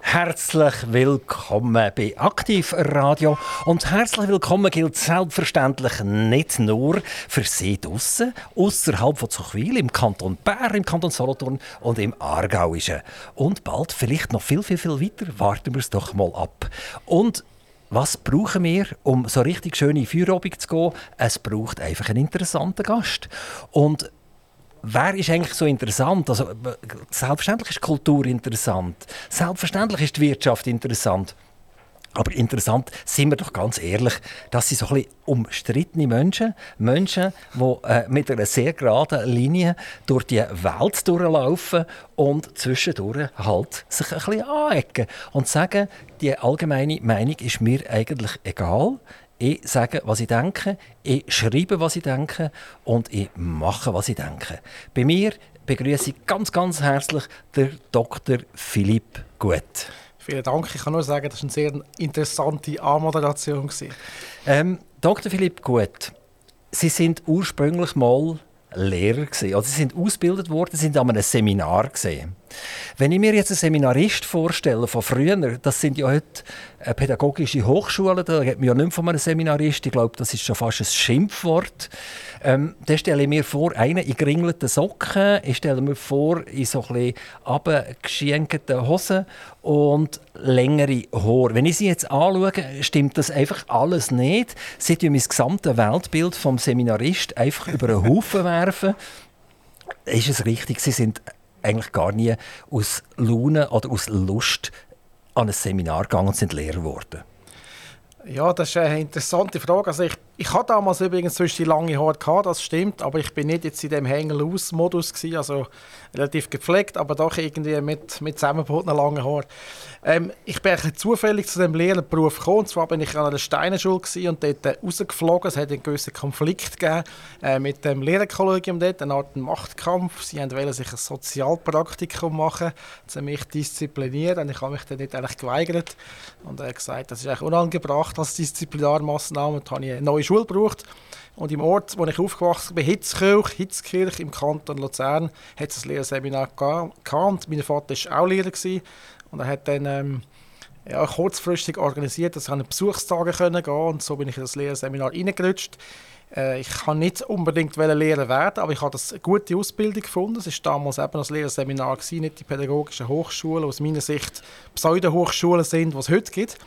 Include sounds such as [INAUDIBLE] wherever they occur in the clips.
Herzlich willkommen bei Aktiv Radio und herzlich willkommen gilt selbstverständlich nicht nur für Sie draussen, außerhalb von Zuchwil, im Kanton Bern, im Kanton Solothurn und im Aargauischen. Und bald vielleicht noch viel, viel, viel weiter. Warten wir es doch mal ab. Und was brauchen wir, um so richtig schön in Feierabend zu gehen? Es braucht einfach einen interessanten Gast. Und wer ist eigentlich so interessant? Also, selbstverständlich ist Kultur interessant. Selbstverständlich ist die Wirtschaft interessant. Aber interessant, sind wir doch ganz ehrlich, dass sie so ein bisschen umstrittene Menschen, Menschen, die äh, mit einer sehr geraden Linie durch die Welt durchlaufen und zwischendurch halt sich ein bisschen anecken und sagen, die allgemeine Meinung ist mir eigentlich egal. Ich sage, was ich denke, ich schreibe, was ich denke und ich mache, was ich denke. Bei mir begrüße ich ganz, ganz herzlich den Dr. Philipp Gut. Vielen Dank. Ich kann nur sagen, das war eine sehr interessante Anmoderation. Ähm, Dr. Philipp Gut, Sie sind ursprünglich mal Lehrer gewesen. Also sie sind ausgebildet worden, sind an einem Seminar gesehen. Wenn ich mir jetzt einen Seminarist vorstelle von früher, das sind ja heute äh, pädagogische Hochschulen, da geht man ja nicht von einem Seminarist, ich glaube, das ist schon fast ein Schimpfwort. Ähm, dann stelle ich mir vor, einen in geringelten Socken, ich stelle mir vor, in so ein bisschen Hosen und längere Haare. Wenn ich sie jetzt anschaue, stimmt das einfach alles nicht. Sie tun mein gesamtes Weltbild vom Seminarist einfach über einen Haufen werfen. Ist es richtig, Sie sind eigentlich gar nie aus Laune oder aus Lust an ein Seminar gegangen und sind Lehrer geworden? Ja, das ist eine interessante Frage. Also ich, ich hatte damals übrigens zwischen lange Haare gehabt, das stimmt, aber ich bin nicht jetzt in dem Hängel-aus-Modus also relativ gepflegt, aber doch irgendwie mit, mit zusammengebotenen langen Haaren. Ähm, ich bin ein zufällig zu dem Lehrerberuf gekommen. Und zwar bin ich an einer Steinerschule und dort äh, rausgeflogen. Es hat einen gewissen Konflikt gegeben äh, mit dem Lehrerkollegium dort, eine Art Machtkampf. Sie wollten sich ein Sozialpraktikum machen, um mich disziplinieren. Und ich habe mich dann nicht eigentlich geweigert und äh, gesagt, das ist eigentlich unangebracht als Disziplinarmaßnahme. Da habe ich Schule gebraucht. Und im Ort, wo ich aufgewachsen bin, Hitzkirch, Hitzkirch im Kanton Luzern, hat es ein Lehrerseminar gehabt. Mein Vater war auch Lehrer. Gewesen. Und er hat dann ähm, ja, kurzfristig organisiert, dass ich an Besuchstage gehen konnte. Und so bin ich in das Lehrerseminar reingerutscht. Äh, ich kann nicht unbedingt Lehrer werden, aber ich habe eine gute Ausbildung gefunden. Es war damals eben das Lehrerseminar, nicht die pädagogischen Hochschulen, die aus meiner Sicht Pseudo-Hochschulen sind, die es heute gibt.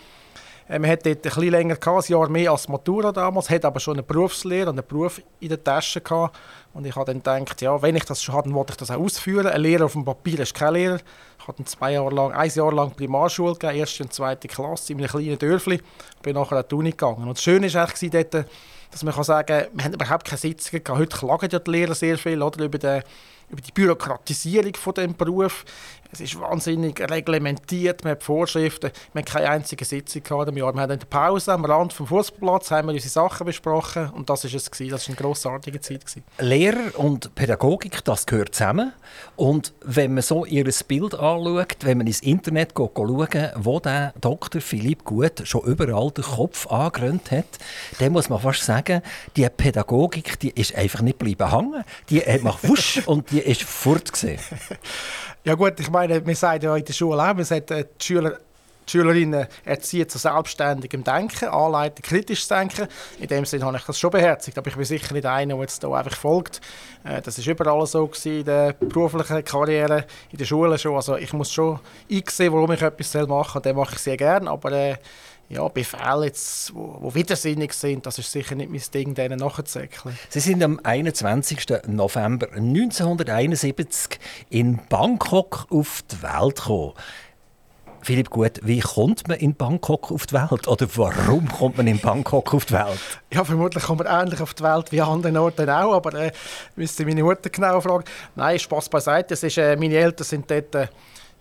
Äh, man hat dort ein bisschen länger, gehabt, ein Jahr mehr als Matura damals, hat aber schon eine Berufslehre und einen Beruf in der Tasche gehabt. Und ich habe dann gedacht, ja, wenn ich das schon habe, dann wollte ich das auch ausführen. Ein Lehrer auf dem Papier ist kein Lehrer. Ich habe zwei Jahre lang, ein Jahr lang Primarschule gegeben, erste und zweite Klasse in einem kleinen Dörfli. Bin nachher an die Uni gegangen. Und das Schöne war eigentlich dort, dass man sagen kann, wir haben überhaupt keine Sitzungen gehabt. Heute klagen ja die Lehrer sehr viel oder, über, den, über die Bürokratisierung von dem Beruf. Es ist wahnsinnig reglementiert, man hat Vorschriften. Wir haben keine einzige Sitzung gehabt im Jahr. Wir haben in der Pause am Rand vom Fußballplatz haben wir unsere Sachen besprochen und das ist es gewesen. Das war eine grossartige Zeit. Gewesen. Lehrer und Pädagogik, das gehört zusammen. Und wenn man so ihr Bild anschaut, wenn man ins Internet schaut, wo der Dr. Philipp Gut schon überall den Kopf angerönt hat, dann muss man fast sagen, die Pädagogik, die ist einfach nicht bleiben hängen. Die hat macht wusch und die ist fort [LAUGHS] Ja gut, ich meine, wir sagen ja in der Schule auch, wir sagen, äh, die Schüler die Schülerinnen erziehen zu selbstständigem Denken, anleiten, kritisches Denken. In dem Sinne habe ich das schon beherzigt, aber ich bin sicher nicht einer, der jetzt hier einfach folgt. Äh, das ist überall so gewesen, in der beruflichen Karriere, in der Schule schon. Also ich muss schon einsehen, warum ich etwas machen soll, und das mache ich sehr gerne, aber äh, ja, Befehle, jetzt, wo, wo widersinnig sind, das ist sicher nicht mein Ding, denen nachzuzäckeln. Sie sind am 21. November 1971 in Bangkok auf die Welt gekommen. Philipp Gut, wie kommt man in Bangkok auf die Welt? Oder warum kommt man in Bangkok auf die Welt? Ja, vermutlich kommt man ähnlich auf die Welt wie an anderen Orten auch, aber äh, müsste meine Mutter genau fragen. Nein, Spaß beiseite. Es ist, äh, meine Eltern sind dort äh,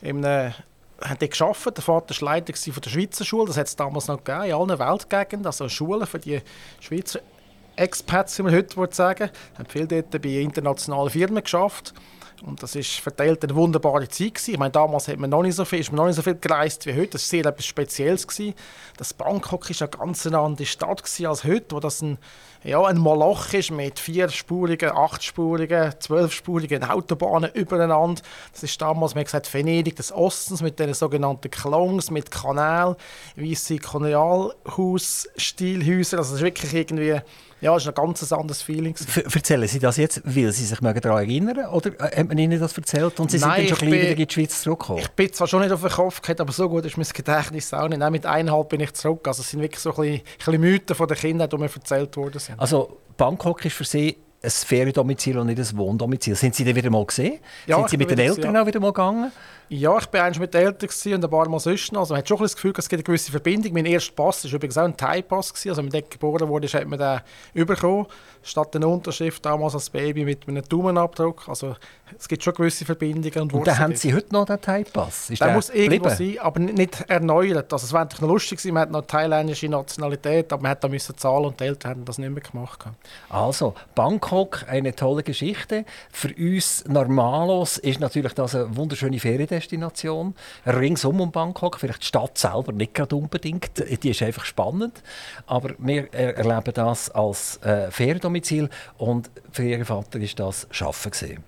in einem haben dort gearbeitet. Der Vater war Leiter von der Schweizer Schule. Das hat es damals noch gegeben, in allen Weltgegenden. Also Schulen für die Schweizer Expats, wie man heute sagen. Haben viel dort bei internationalen Firmen geschafft. Und das ist verteilt eine wunderbare Zeit gewesen. Ich meine, damals hat man noch nicht so viel, ist man noch nicht so viel gereist wie heute. Das war sehr etwas Spezielles gewesen. Das Bangkok ist eine ganz andere Stadt als heute, wo das ein ja, ein Moloch ist mit vierspurigen, achtspurigen, zwölfspurigen Autobahnen übereinander. Das ist damals, man gesagt, Venedig des Ostens mit den sogenannten Klongs, mit Kanal, weisse Kolonialhaus-Stilhäuser. Also das ist wirklich irgendwie ja, es ist ein ganz anderes Feeling. Erzählen Sie das jetzt, weil Sie sich daran erinnern Oder äh, hat man Ihnen das erzählt und Sie Nein, sind dann schon gleich wieder in die Schweiz zurückgekommen? Ich bin zwar schon nicht auf den Kopf gehabt, aber so gut ist mein Gedächtnis auch nicht. Auch mit eineinhalb bin ich zurück. Also es sind wirklich so ein bisschen, ein bisschen Mythen von den Kindern, die mir erzählt worden sind. Also Bangkok ist für Sie ein Feriendomizil und nicht ein Wohndomizil. Sind Sie denn wieder mal gesehen? Ja, sind Sie mit den Eltern ja. auch wieder mal gegangen? Ja, ich war mit den Eltern und ein paar Mal sonst Also man hat schon das Gefühl, es gibt eine gewisse Verbindung. Mein erster Pass war übrigens auch ein Thai-Pass. Also wenn man geboren wurde, hat man den bekommen. Statt einer Unterschrift damals als Baby mit einem Daumenabdruck. Also es gibt schon gewisse Verbindungen. Und, und dann haben Sie heute noch den Thai-Pass? Der, der muss irgendwo sein, aber nicht erneuert. Also es wäre noch lustig gewesen, man hat noch thailändische Nationalität, aber man hat da müssen zahlen und die Eltern haben das nicht mehr gemacht. Also, Bangkok, eine tolle Geschichte. Für uns Normalos ist natürlich das eine wunderschöne Feriendestination. Ringsum um Bangkok, vielleicht die Stadt selber nicht gerade unbedingt, die ist einfach spannend, aber wir erleben das als äh, Feriendomizil und für ihren Vater ist das Schaffen gesehen.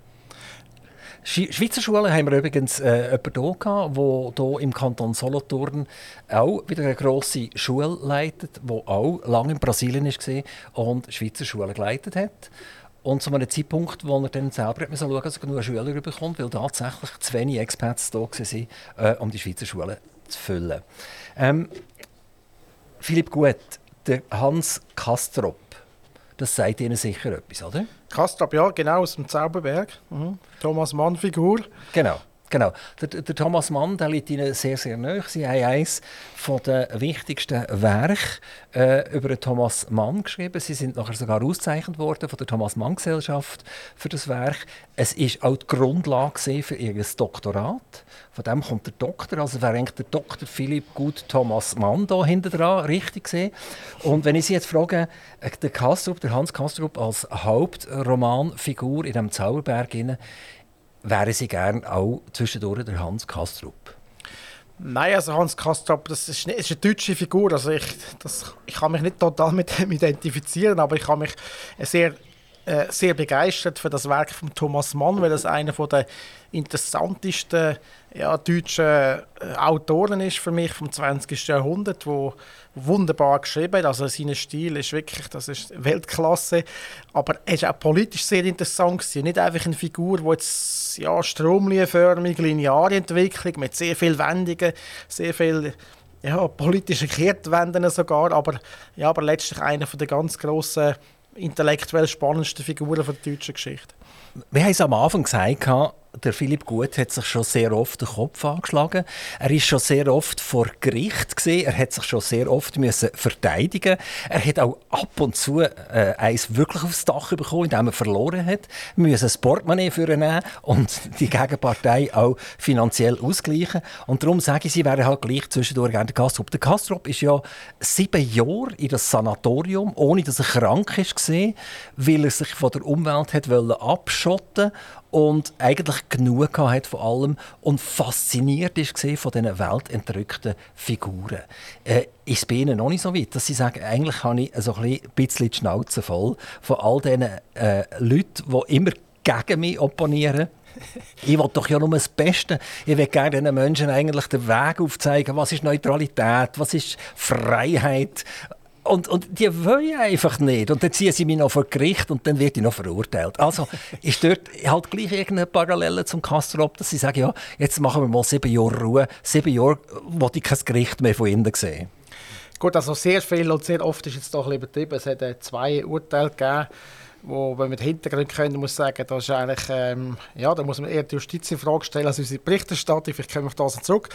Schweizer Schulen haben wir übrigens äh, jemanden hier, der hier im Kanton Solothurn auch wieder eine grosse Schule leitet, die auch lange in Brasilien war und Schweizer Schulen geleitet hat. Und zu einem Zeitpunkt, wo er dann selber schauen musste, dass er genug Schüler bekommt, weil tatsächlich zu wenig Experts da waren, äh, um die Schweizer Schulen zu füllen. Ähm, Philipp Gut, der Hans Kastrop, das sagt Ihnen sicher etwas, oder? Kastrop, ja, genau, aus dem Zauberberg. Mhm. Thomas Mann-Figur. Genau. Genau. Der, der, Thomas Mann der liegt Ihnen sehr, sehr nahe. Sie haben eines der wichtigsten Werke äh, über Thomas Mann geschrieben. Sie sind nachher sogar ausgezeichnet worden von der Thomas Mann Gesellschaft für das Werk. Es ist auch die Grundlage für Ihr Doktorat. Von dem kommt der Doktor. Also wäre eigentlich der Doktor Philipp Gut Thomas Mann da hinten dran, richtig gesehen. Und wenn ich Sie jetzt frage, äh, der Kastrup, der Hans Kastrup als Hauptromanfigur in dem Zauberberg, wären Sie gerne auch zwischendurch der Hans Kastrup? Nein, also Hans Kastrup, das ist, nicht, ist eine deutsche Figur. Also ich, das, ich kann mich nicht total mit ihm identifizieren, aber ich kann mich sehr, äh, sehr begeistert für das Werk von Thomas Mann, weil das einer der interessantesten ja, deutschen äh, Autoren ist für mich vom 20. Jahrhundert, wo wunderbar geschrieben hat. Also sein Stil ist wirklich, das ist Weltklasse. Aber er ist auch politisch sehr interessant gewesen. Nicht einfach eine Figur, die jetzt ja, stromlinienförmig, lineare Entwicklung mit sehr vielen Wendungen, sehr viel ja, politische Kehrtwenden sogar, aber, ja, aber letztlich einer der ganz grossen, intellektuell spannendsten Figuren der deutschen Geschichte. Wir haben es am Anfang gesagt, der Philipp Gut hat sich schon sehr oft den Kopf angeschlagen. Er ist schon sehr oft vor Gericht gesehen. Er hat sich schon sehr oft müssen verteidigen. Er hat auch ab und zu äh, eins wirklich aufs Dach bekommen, indem er verloren hat. Müssen ein Portemonnaie nehmen und [LAUGHS] die Gegenpartei auch finanziell ausgleichen. Und darum sage ich, sie wären halt gleich zwischendurch gerne der Kastrop. Der Kastrop ist ja sieben Jahre in das Sanatorium, ohne dass er krank ist, gesehen, weil er sich von der Umwelt hat abschotten und eigentlich genug hat von allem und fasziniert ist von diesen weltentrückten Figuren. Äh, ist es bei Ihnen noch nicht so weit, dass Sie sagen, eigentlich habe ich so ein bisschen die Schnauze voll von all diesen äh, Leuten, die immer gegen mich opponieren? [LAUGHS] Ich will doch ja nur das Beste. Ich will gerne den Menschen eigentlich den Weg aufzeigen. Was ist Neutralität? Was ist Freiheit? Und, und die wollen einfach nicht. Und dann ziehen sie mich noch vor Gericht und dann wird ich noch verurteilt. Also ist dort halt gleich irgendeine Parallele zum Kastrop, dass sie sagen, ja, jetzt machen wir mal sieben Jahre Ruhe. Sieben Jahre, wo ich kein Gericht mehr von ihnen sehe. Gut, also sehr viel und sehr oft ist jetzt doch ein übertrieben. Es hat äh, zwei Urteile gegeben wo, wenn wir den Hintergrund können, muss sagen, das ist eigentlich, ähm, ja, da muss man eher die Justiz in Frage stellen als unsere Berichterstattung. Kommen wir auf das zurück.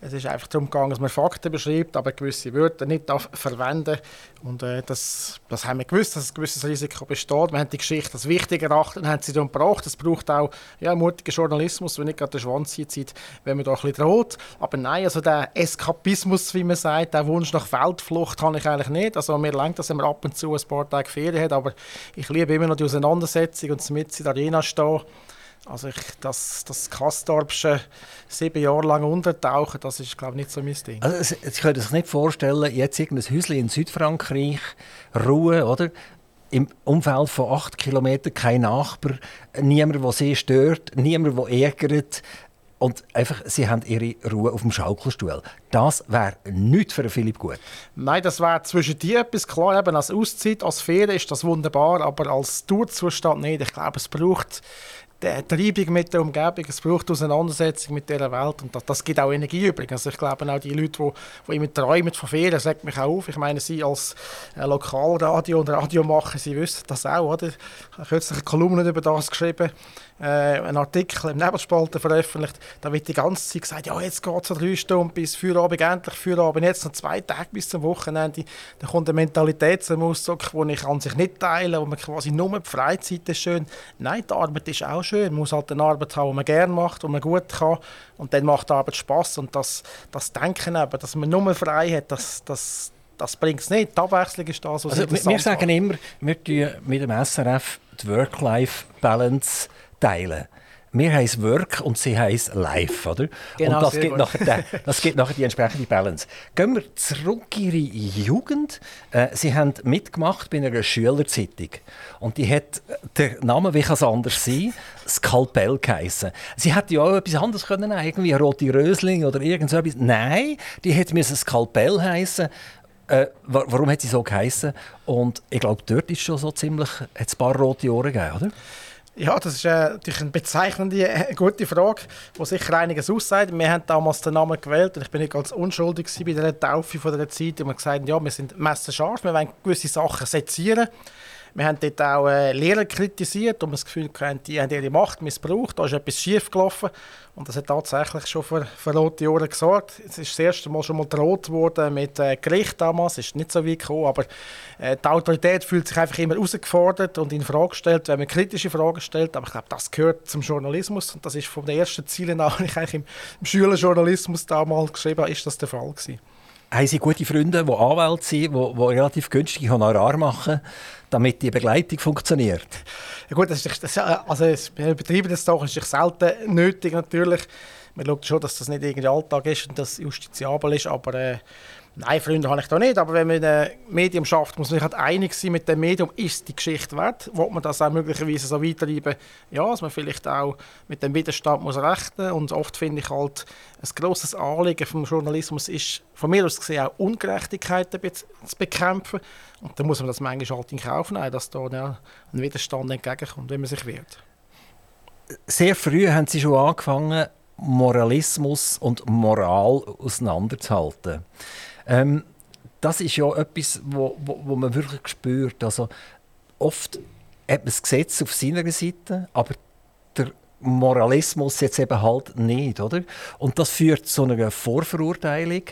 Es ist einfach darum gegangen, dass man Fakten beschreibt, aber gewisse Wörter nicht verwenden Und äh, das, das haben wir gewusst, dass ein gewisses Risiko besteht. Wir haben die Geschichte als wichtig erachtet und haben sie dann gebracht. Es braucht auch ja, mutigen Journalismus, wenn nicht gerade der Schwanz zieht, wenn man da ein bisschen droht. Aber nein, also der Eskapismus, wie man sagt, der Wunsch nach Weltflucht habe ich eigentlich nicht. Also mir lenkt, dass man ab und zu ein paar Tage Ferien hat, aber ich liebe immer noch die Auseinandersetzung und mit in der Arena stehen. Also ich, das, das Kastorpsche sieben Jahre lang untertauchen, das ist glaube ich nicht so mein Ding. Also, Sie können sich nicht vorstellen, jetzt irgendein Häuschen in Südfrankreich, Ruhe, oder? Im Umfeld von acht Kilometern kein Nachbar, niemand, der sie stört, niemand, der ärgert. Und einfach, sie haben ihre Ruhe auf dem Schaukelstuhl. Das wäre nichts für Philipp gut. Nein, das wäre zwischen dir etwas klar. Eben als Auszeit, als Ferien ist das wunderbar, aber als Tourzustand nicht. Ich glaube, es braucht die Treibung mit der Umgebung, es braucht Auseinandersetzung mit dieser Welt und das, das gibt auch Energie übrigens. Also ich glaube auch die Leute, die, die immer träumen von Ferien, sagt mich auch auf. Ich meine, Sie als äh, Lokalradio und Radiomacher, Sie wissen das auch, oder? Ich habe kürzlich eine Kolumne über das geschrieben äh, einen Artikel im Nebelspalter veröffentlicht. Da wird die ganze Zeit gesagt, ja, jetzt geht es so drei Stunden bis Feierabend, endlich Feierabend, jetzt noch zwei Tage bis zum Wochenende. Da kommt eine Mentalität zum Ausdruck, die ich an sich nicht teile, wo man quasi nur die Freizeit ist schön. Nein, die Arbeit ist auch schön. Man muss halt eine Arbeit haben, die man gerne macht, die man gut kann. Und dann macht die Arbeit Spass. Und das, das Denken eben, dass man nur frei hat, das, das, das bringt es nicht. Die Abwechslung ist das, was also, Wir sagen immer, wir tun mit dem SRF die Work-Life-Balance teilen. Wir heißen Work und sie heißen Life, oder? Genau, und das gibt, nachher, das gibt nachher die entsprechende Balance. Gehen wir zurück in Ihre Jugend. Äh, sie haben mitgemacht bei einer Schülerzeitung. Und die hat, der Name, wie kann es anders sein, Skalpell geheissen. Sie hätte ja auch etwas anderes können, irgendwie eine rote Rösling oder irgend so etwas. Nein, die hätte mir Skalpell heißen. Äh, warum hat sie so geheissen? Und ich glaube, dort ist schon so ziemlich, hat es ein paar rote Ohren gegeben, oder? Ja, das ist äh, natürlich eine bezeichnende, äh, gute Frage, die sicher einiges aussagt. Wir haben damals den Namen gewählt und ich bin nicht ganz unschuldig bei dieser Taufe von dieser Zeit. Und wir gesagt ja, wir sind messerscharf, wir wollen gewisse Sachen sezieren. Wir haben dort auch äh, Lehrer kritisiert und das Gefühl gehabt, die haben ihre Macht missbraucht, da ist etwas schief gelaufen. Und das hat tatsächlich schon für, für rote Ohren gesorgt. Es ist das erste Mal schon mal droht worden mit äh, Gericht damals, ist nicht so weit gekommen, aber äh, die Autorität fühlt sich einfach immer herausgefordert und in Frage gestellt, wenn man kritische Fragen stellt, aber ich glaube, das gehört zum Journalismus und das ist von den ersten Zielen an, [LAUGHS] ich eigentlich im, im Schülerjournalismus damals geschrieben ist das der Fall gewesen haben Sie gute Freunde, die Anwälte sind, die, die relativ günstig Honorar machen, damit die Begleitung funktioniert? Ja gut, das ist, das, also wir übertreiben das doch, das ist selten nötig natürlich. Man schaut schon, dass das nicht irgendwie Alltag ist und dass justiziabel ist, aber äh, Nein, Freunde habe ich da nicht, aber wenn man in einem Medium schafft, muss man sich halt einig sein mit dem Medium, ist die Geschichte wert? Will man das auch möglicherweise so weitertreiben? Ja, dass man vielleicht auch mit dem Widerstand muss rechnen und oft finde ich halt, ein grosses Anliegen vom Journalismus ist, von mir aus gesehen, auch Ungerechtigkeiten zu bekämpfen und dann muss man das manchmal halt in Kauf nehmen, dass da ja, ein Widerstand entgegenkommt, wenn man sich wehrt. Sehr früh haben Sie schon angefangen, Moralismus und Moral auseinanderzuhalten. Ähm, das ist ja etwas, wo, wo, wo, man wirklich spürt. Also, oft hat man das Gesetz auf seiner Seite, aber der Moralismus jetzt eben halt nicht, oder? Und das führt zu einer Vorverurteilung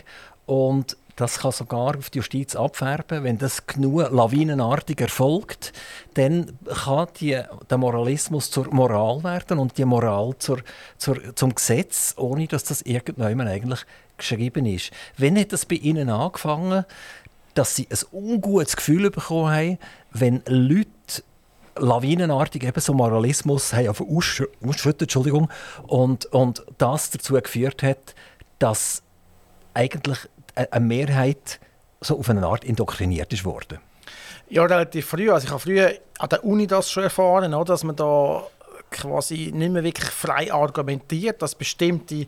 und das kann sogar auf die Justiz abfärben. Wenn das genug lawinenartig erfolgt, dann kann die, der Moralismus zur Moral werden und die Moral zur, zur, zum Gesetz, ohne dass das irgendjemand eigentlich geschrieben ist. Wenn hat das bei Ihnen angefangen, dass Sie ein ungutes Gefühl bekommen haben, wenn Leute lawinenartig eben so Moralismus haben ausschüttet, Entschuldigung, und, und das dazu geführt hat, dass eigentlich eine Mehrheit so auf eine Art indoktriniert ist worden? Ja, relativ früh. Also ich habe früher an der Uni das schon erfahren, dass man da quasi nicht mehr wirklich frei argumentiert, dass bestimmte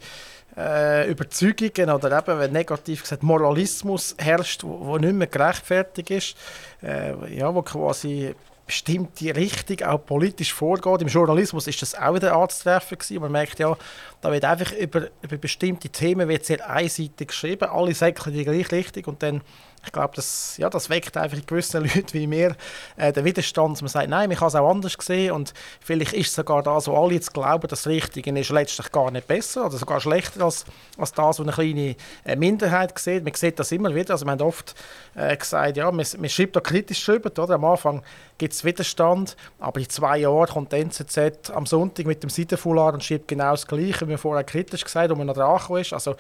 äh, Überzeugungen oder eben, wenn negativ gesagt Moralismus herrscht, wo, wo nicht mehr gerechtfertigt ist, äh, ja, wo quasi bestimmte Richtung auch politisch vorgeht. Im Journalismus ist das auch wieder anzutreffen gewesen. Man merkt ja, da wird einfach über, über bestimmte Themen wird sehr einseitig geschrieben, alle säckeln die gleiche Richtung und dann ich glaube, das, ja, das weckt einfach in gewissen [LAUGHS] Leuten wie mir äh, den Widerstand, dass man sagt, nein, man kann es auch anders sehen und vielleicht ist sogar das, was alle jetzt glauben, das Richtige ist letztlich gar nicht besser oder sogar schlechter als, als das, was eine kleine äh, Minderheit sieht. Man sieht das immer wieder, also wir haben oft äh, gesagt, ja, man, man schreibt da kritisch drüber, oder? am Anfang gibt es Widerstand, aber in zwei Jahren kommt die NZZ am Sonntag mit dem Seitenfoulard und schreibt genau das Gleiche, wie wir vorher kritisch gesagt haben, wo man noch dran ist. Also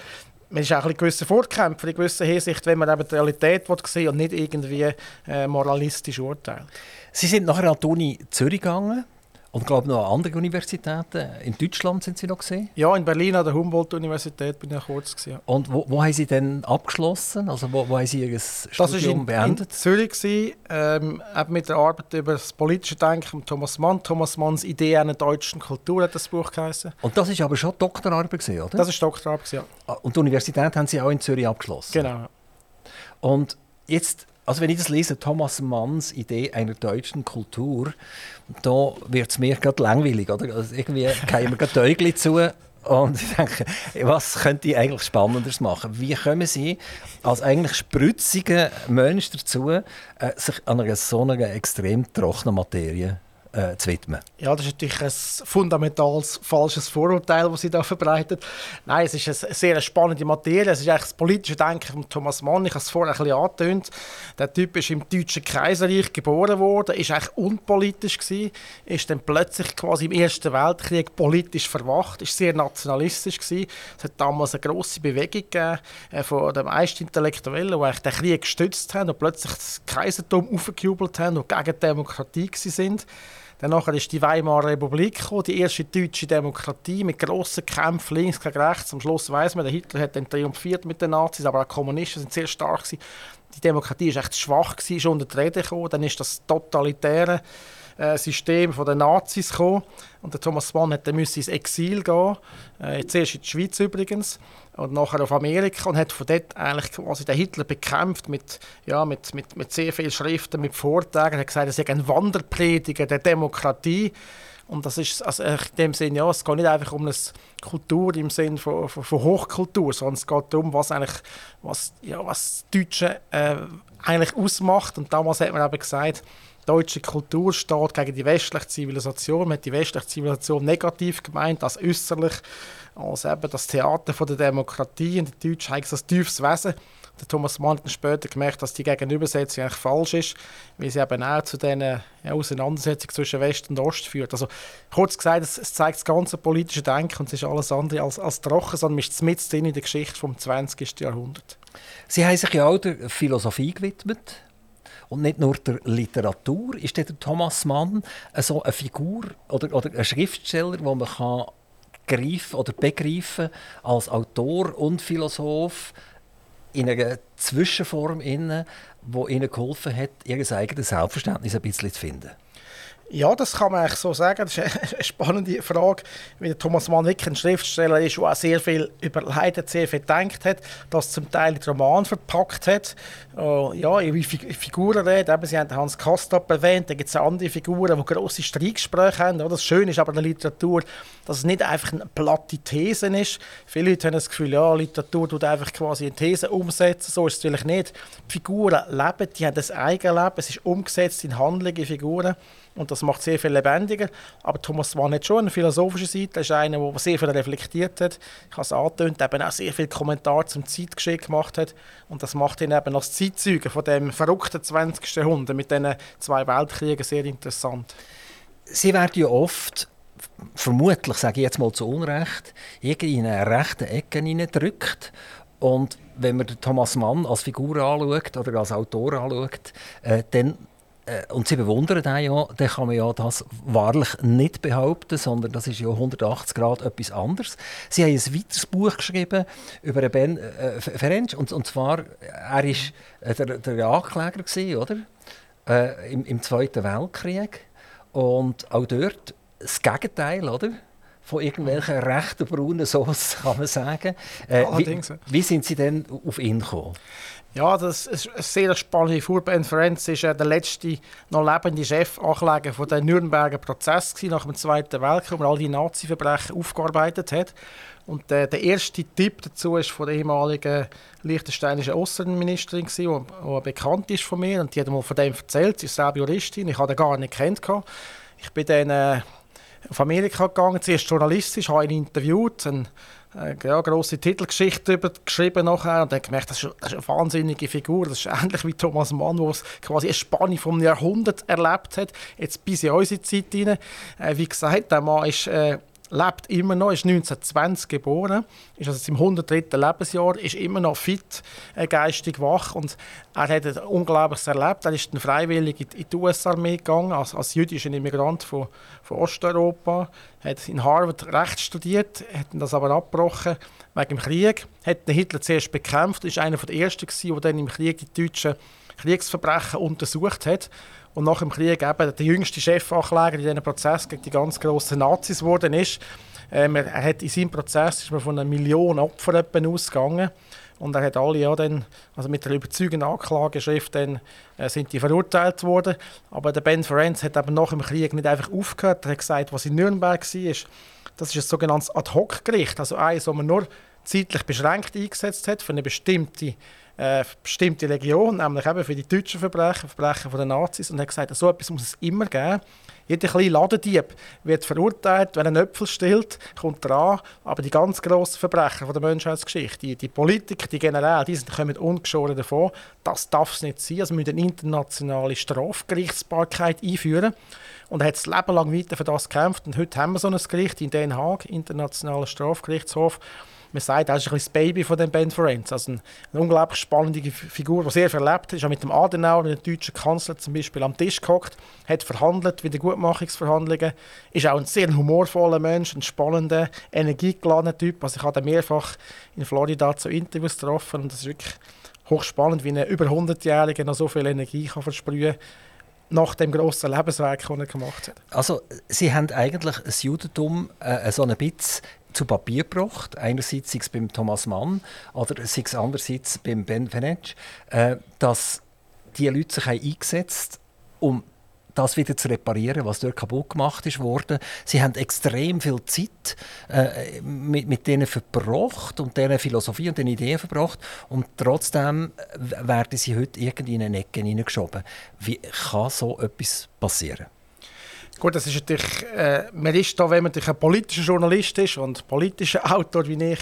man ist auch ein gewisser Vorkämpfer in gewisser Hinsicht, wenn man eben die Realität sehen und nicht irgendwie äh, moralistisch urteilt. Sie sind nachher an die Uni Zürich gegangen Und glaube noch an andere Universitäten. In Deutschland sind Sie noch gesehen? Ja, in Berlin an der Humboldt-Universität bin ich kurz gewesen. Und wo, wo haben Sie denn abgeschlossen? Also wo, wo haben Sie Ihr Studium das in, beendet? Das war in Zürich, ähm, mit der Arbeit über das politische Denken von Thomas Mann. Thomas Manns Idee einer deutschen Kultur hat das Buch geheißen. Und das ist aber schon Doktorarbeit gewesen, oder? Das ist Doktorarbeit, ja. Und die Universität haben Sie auch in Zürich abgeschlossen? Genau. Und jetzt also wenn ich das lese, Thomas Manns Idee einer deutschen Kultur, da wird es mir gerade langweilig. Oder? Also irgendwie kämen mir gerade Äugel zu und ich denke, was könnte ich eigentlich Spannenderes machen? Wie kommen Sie als eigentlich spritziger Mensch dazu, äh, sich an einer so einer extrem trockenen Materie äh, zu widmen. Ja, das ist natürlich ein fundamentales falsches Vorurteil, das sie da verbreitet. Nein, es ist eine sehr spannende Materie. Es ist eigentlich das politische Denken von Thomas Mann. Ich habe es vorher ein bisschen angetönt. Der Typ ist im Deutschen Kaiserreich geboren worden, ist eigentlich unpolitisch gewesen, ist dann plötzlich quasi im Ersten Weltkrieg politisch verwacht, ist sehr nationalistisch gewesen. Es hat damals eine große Bewegung gegeben äh, von den meisten Intellektuellen, die den Krieg gestützt haben und plötzlich das Kaisertum aufgejubelt haben und gegen Demokratie sind. Dann ist die Weimarer Republik gekommen, die erste deutsche Demokratie mit grossen Kämpfen links gegen rechts. Am Schluss weiß man, der Hitler hat dann triumphiert mit den Nazis, aber auch die Kommunisten sind sehr stark gewesen. Die Demokratie ist echt schwach gewesen, ist unter die Rede gekommen. Dann ist das totalitäre äh, System den Nazis gekommen. Und der Thomas Mann musste ins Exil gehen, äh, zuerst in die Schweiz übrigens und nachher auf Amerika und hat von dort eigentlich quasi den Hitler bekämpft mit, ja, mit, mit, mit sehr vielen Schriften, mit Vorträgen. Er hat gesagt, er sei ein Wanderprediger der Demokratie. Und das ist also in dem Sinne, ja, es geht nicht einfach um eine Kultur im Sinne von, von, von Hochkultur, sondern es geht darum, was eigentlich, was, ja, was Deutsche äh, eigentlich ausmacht. Und damals hat man eben gesagt, deutsche Kultur steht gegen die westliche Zivilisation. Man hat die westliche Zivilisation negativ gemeint, als äußerlich, als eben das Theater von der Demokratie. Und die Deutschen haben ein tiefes Wesen. Der Thomas Mann hat später gemerkt, dass die Gegenübersetzung eigentlich falsch ist, weil sie eben auch zu diesen Auseinandersetzungen zwischen West und Ost führt. Also kurz gesagt, es, zeigt das ganze politische Denken und es ist alles andere als, als trocken, sondern ist mit in der Geschichte vom 20. Jahrhundert. Sie haben sich ja auch der Philosophie gewidmet. Und nicht nur der Literatur ist der Thomas Mann so eine Figur oder, oder ein Schriftsteller, wo man kann greifen oder begreifen als Autor und Philosoph in einer Zwischenform wo ihnen geholfen hat, ihr eigenes Selbstverständnis ein bisschen zu finden. Ja, das kann man eigentlich so sagen. Das ist eine [LAUGHS] spannende Frage, weil Thomas Mann wirklich ein Schriftsteller ist, der auch sehr viel überlegt hat, sehr viel gedacht hat, das zum Teil in Roman verpackt hat. Uh, ja, wie Figuren reden. Eben, Sie haben Hans Kastorp erwähnt, da gibt es andere Figuren, die grosse Streitgespräche haben. Das Schöne ist aber in der Literatur, dass es nicht einfach eine platte These ist. Viele Leute haben das Gefühl, ja, Literatur tut einfach quasi eine These umsetzen. So ist es natürlich nicht. Die Figuren leben, die haben das Eigenleben, es ist umgesetzt in Handlungen, Figuren. Und das macht sehr viel lebendiger. Aber Thomas Mann hat schon eine philosophische Seite. Er ist einer, der sehr viel reflektiert hat. Ich habe es angetönt, eben auch sehr viele Kommentare zum Zeitgeschehen gemacht hat. Und das macht ihn eben als Zeitzeuge von dem verrückten 20. Jahrhundert mit diesen zwei Weltkriegen sehr interessant. Sie werden ja oft vermutlich, sage ich jetzt mal zu Unrecht, in eine rechte Ecke hineindrückt. Und wenn man Thomas Mann als Figur anschaut oder als Autor anschaut, äh, dann und sie bewundern den ja, dann kann man ja das wahrlich nicht behaupten, sondern das ist ja 180 Grad etwas anderes. Sie haben ein weiteres Buch geschrieben über Ben äh, Ferenc, und, und zwar, er war äh, der, der Ankläger, gewesen, oder? Äh, im, im Zweiten Weltkrieg. Und auch dort das Gegenteil, oder? von irgendwelchen rechten braunen Soßen, kann man sagen. Äh, wie, wie, sind Sie denn auf ihn gekommen? Ja, das ist eine sehr spannende Figur. Ben Ferenc war der letzte noch lebende Chefankläger von den Nürnberger Prozess nach dem Zweiten Weltkrieg, wo er all die Nazi-Verbrechen aufgearbeitet hat. Und äh, der erste Tipp dazu ist von der ehemaligen liechtensteinischen Außenministerin, die, die bekannt ist von mir. Und die hat mir von dem erzählt. Sie ist selber Juristin. Ich habe den gar nicht kennt. Ich bin dann äh, auf Amerika gegangen, zuerst journalistisch, habe ihn interviewt. Ein, äh, ja, grosse Titelgeschichte geschrieben nachher und dann gemerkt, das ist, das ist, eine wahnsinnige Figur. Das ist ähnlich wie Thomas Mann, der quasi eine Spanne vom Jahrhundert erlebt hat, jetzt bis in unsere Zeit hinein. Äh, wie gesagt, der Mann ist äh, lebt immer noch, ist 1920 geboren, ist also im 103. Lebensjahr, ist immer noch fit, äh, geistig wach und er hat Unglaubliches erlebt. Er ist dann freiwillig in die US-Armee gegangen, als, als jüdischer Immigrant von, von Osteuropa, hat in Harvard Recht studiert, hat das aber abgebrochen wegen dem Krieg, hat den Hitler zuerst bekämpft, ist einer der ersten der dann im Krieg die deutschen Kriegsverbrechen untersucht hat und nach dem Krieg eben der jüngste Chefankläger in diesem Prozess gegen die ganz grossen Nazis geworden ist. Ähm, er hat in seinem Prozess ist man von einer Million Opfern ausgegangen und er hat alle ja dann, also mit der überzeugenden Anklageschrift dann, äh, sind die verurteilt worden. Aber der Ben Ferenc hat eben nach dem Krieg nicht einfach aufgehört. Er hat gesagt, was in Nürnberg war, das ist ein sogenanntes Ad-Hoc-Gericht, also eins, das man nur zeitlich beschränkt eingesetzt hat für eine bestimmte äh, bestimmte Legion, nämlich eben für die deutschen Verbrechen, Verbrechen den Nazis, und hat gesagt, so etwas muss es immer geben. Jeder kleine Ladendieb wird verurteilt, wenn er Äpfel stillt, kommt dran. Aber die ganz grossen Verbrecher der Menschheitsgeschichte, die, die Politiker, die Generäle, die sind, kommen ungeschoren davon. Das darf es nicht sein. Also wir müssen eine internationale Strafgerichtsbarkeit einführen. Und er hat das Leben lang weiter für das gekämpft. Und heute haben wir so ein Gericht in Den Haag, Internationaler Strafgerichtshof man sagt, er ist ein bisschen das Baby von dem Ben Ferenc. Also eine, eine unglaublich spannende Figur, die sehr verlebt ist. Auch mit dem Adenauer, mit dem deutschen Kanzler zum Beispiel, am Tisch gehockt, hat verhandelt, Wiedergutmachungsverhandlungen. Ist auch ein sehr humorvoller Mensch, ein spannender, energiegeladener Typ. Also ich habe ihn mehrfach in Florida zu Interviews getroffen und das ist wirklich hochspannend, wie ein über 100-Jähriger noch so viel Energie kann versprühen kann nach dem grossen Lebenswerk, das er gemacht hat. Also, Sie haben eigentlich das Judentum äh, so ein bisschen zu Papier gebracht. Einerseits sei es beim Thomas Mann oder sei es andererseits beim Ben Fenech, äh, dass die Leute sich eingesetzt haben, um das wieder zu reparieren, was dort kaputt gemacht ist worden. Sie haben extrem viel Zeit äh, mit, mit denen verbracht und deren Philosophie und den Ideen verbracht und trotzdem werden sie heute irgendwie in eine Ecke hineingeschoben. Wie kann so etwas passieren? Gut, das ist natürlich, äh, man ist da, wenn man ein politischer Journalist ist und politischer [LAUGHS] Autor wie ich,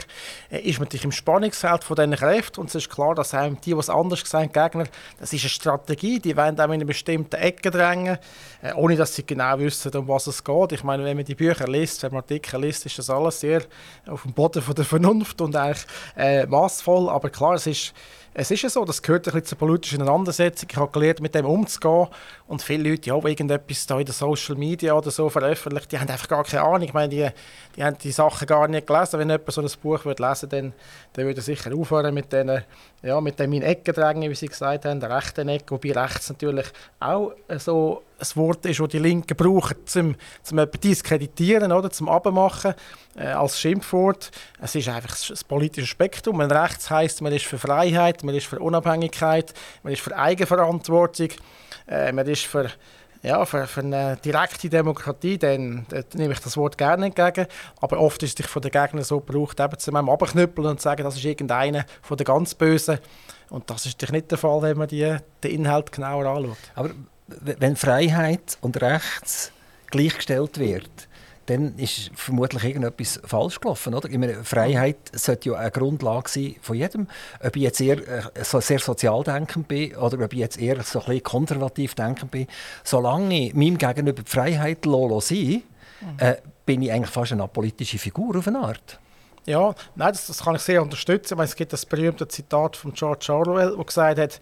äh, ist man natürlich im Spannungsfeld von diesen Kräften und es ist klar, dass einem die, es anders sehen, Gegner, das ist eine Strategie, die wollen einem in eine bestimmte Ecke drängen, äh, ohne dass sie genau wissen, um was es geht. Ich meine, wenn man die Bücher liest, wenn man Artikel liest, ist das alles sehr auf dem Boden von der Vernunft und eigentlich äh, maßvoll, aber klar, es ist es ist ja so, das gehört ein bisschen zur politischen Auseinandersetzung. Ich habe gelernt, mit dem umzugehen. Und viele Leute, ja, die irgendetwas da in den Social Media oder so veröffentlicht, die haben einfach gar keine Ahnung. Ich meine, die, die haben die Sachen gar nicht gelesen. Wenn jemand so ein Buch würde lesen würde, dann, dann würde er sicher aufhören mit, den, ja, mit Ecke drängen, wie sie gesagt haben, der rechten Ecke. Wobei rechts natürlich auch so ein Wort ist, das die Linken brauchen, um, um etwas diskreditieren, oder, zum Abmachen äh, als Schimpfwort. Es ist einfach das politische Spektrum. Wenn rechts heißt, man ist für Freiheit, man ist für Unabhängigkeit, man ist für Eigenverantwortung, äh, man ist für ja, für, für, eine direkte Demokratie, dann, dann, nehme ich das Wort gerne entgegen. Aber oft ist es von den Gegnern so gebraucht, eben zu einem abknüppeln und zu sagen, das ist irgendeiner von den ganz Bösen. Und das ist nicht der Fall, wenn man die, den Inhalt genauer anschaut. Aber wenn Freiheit und Rechts gleichgestellt wird, dann ist vermutlich irgendetwas falsch gelaufen. Oder? Ich meine, Freiheit sollte ja eine Grundlage sein von jedem. Ob ich jetzt eher äh, so sehr sozial denkend bin oder ob ich jetzt eher so ein bisschen konservativ denkend bin, solange ich meinem Gegenüber die Freiheit lasse, mhm. äh, bin ich eigentlich fast eine apolitische Figur auf eine Art. Ja, nein, das, das kann ich sehr unterstützen. Meine, es gibt das berühmte Zitat von George Orwell, der gesagt hat,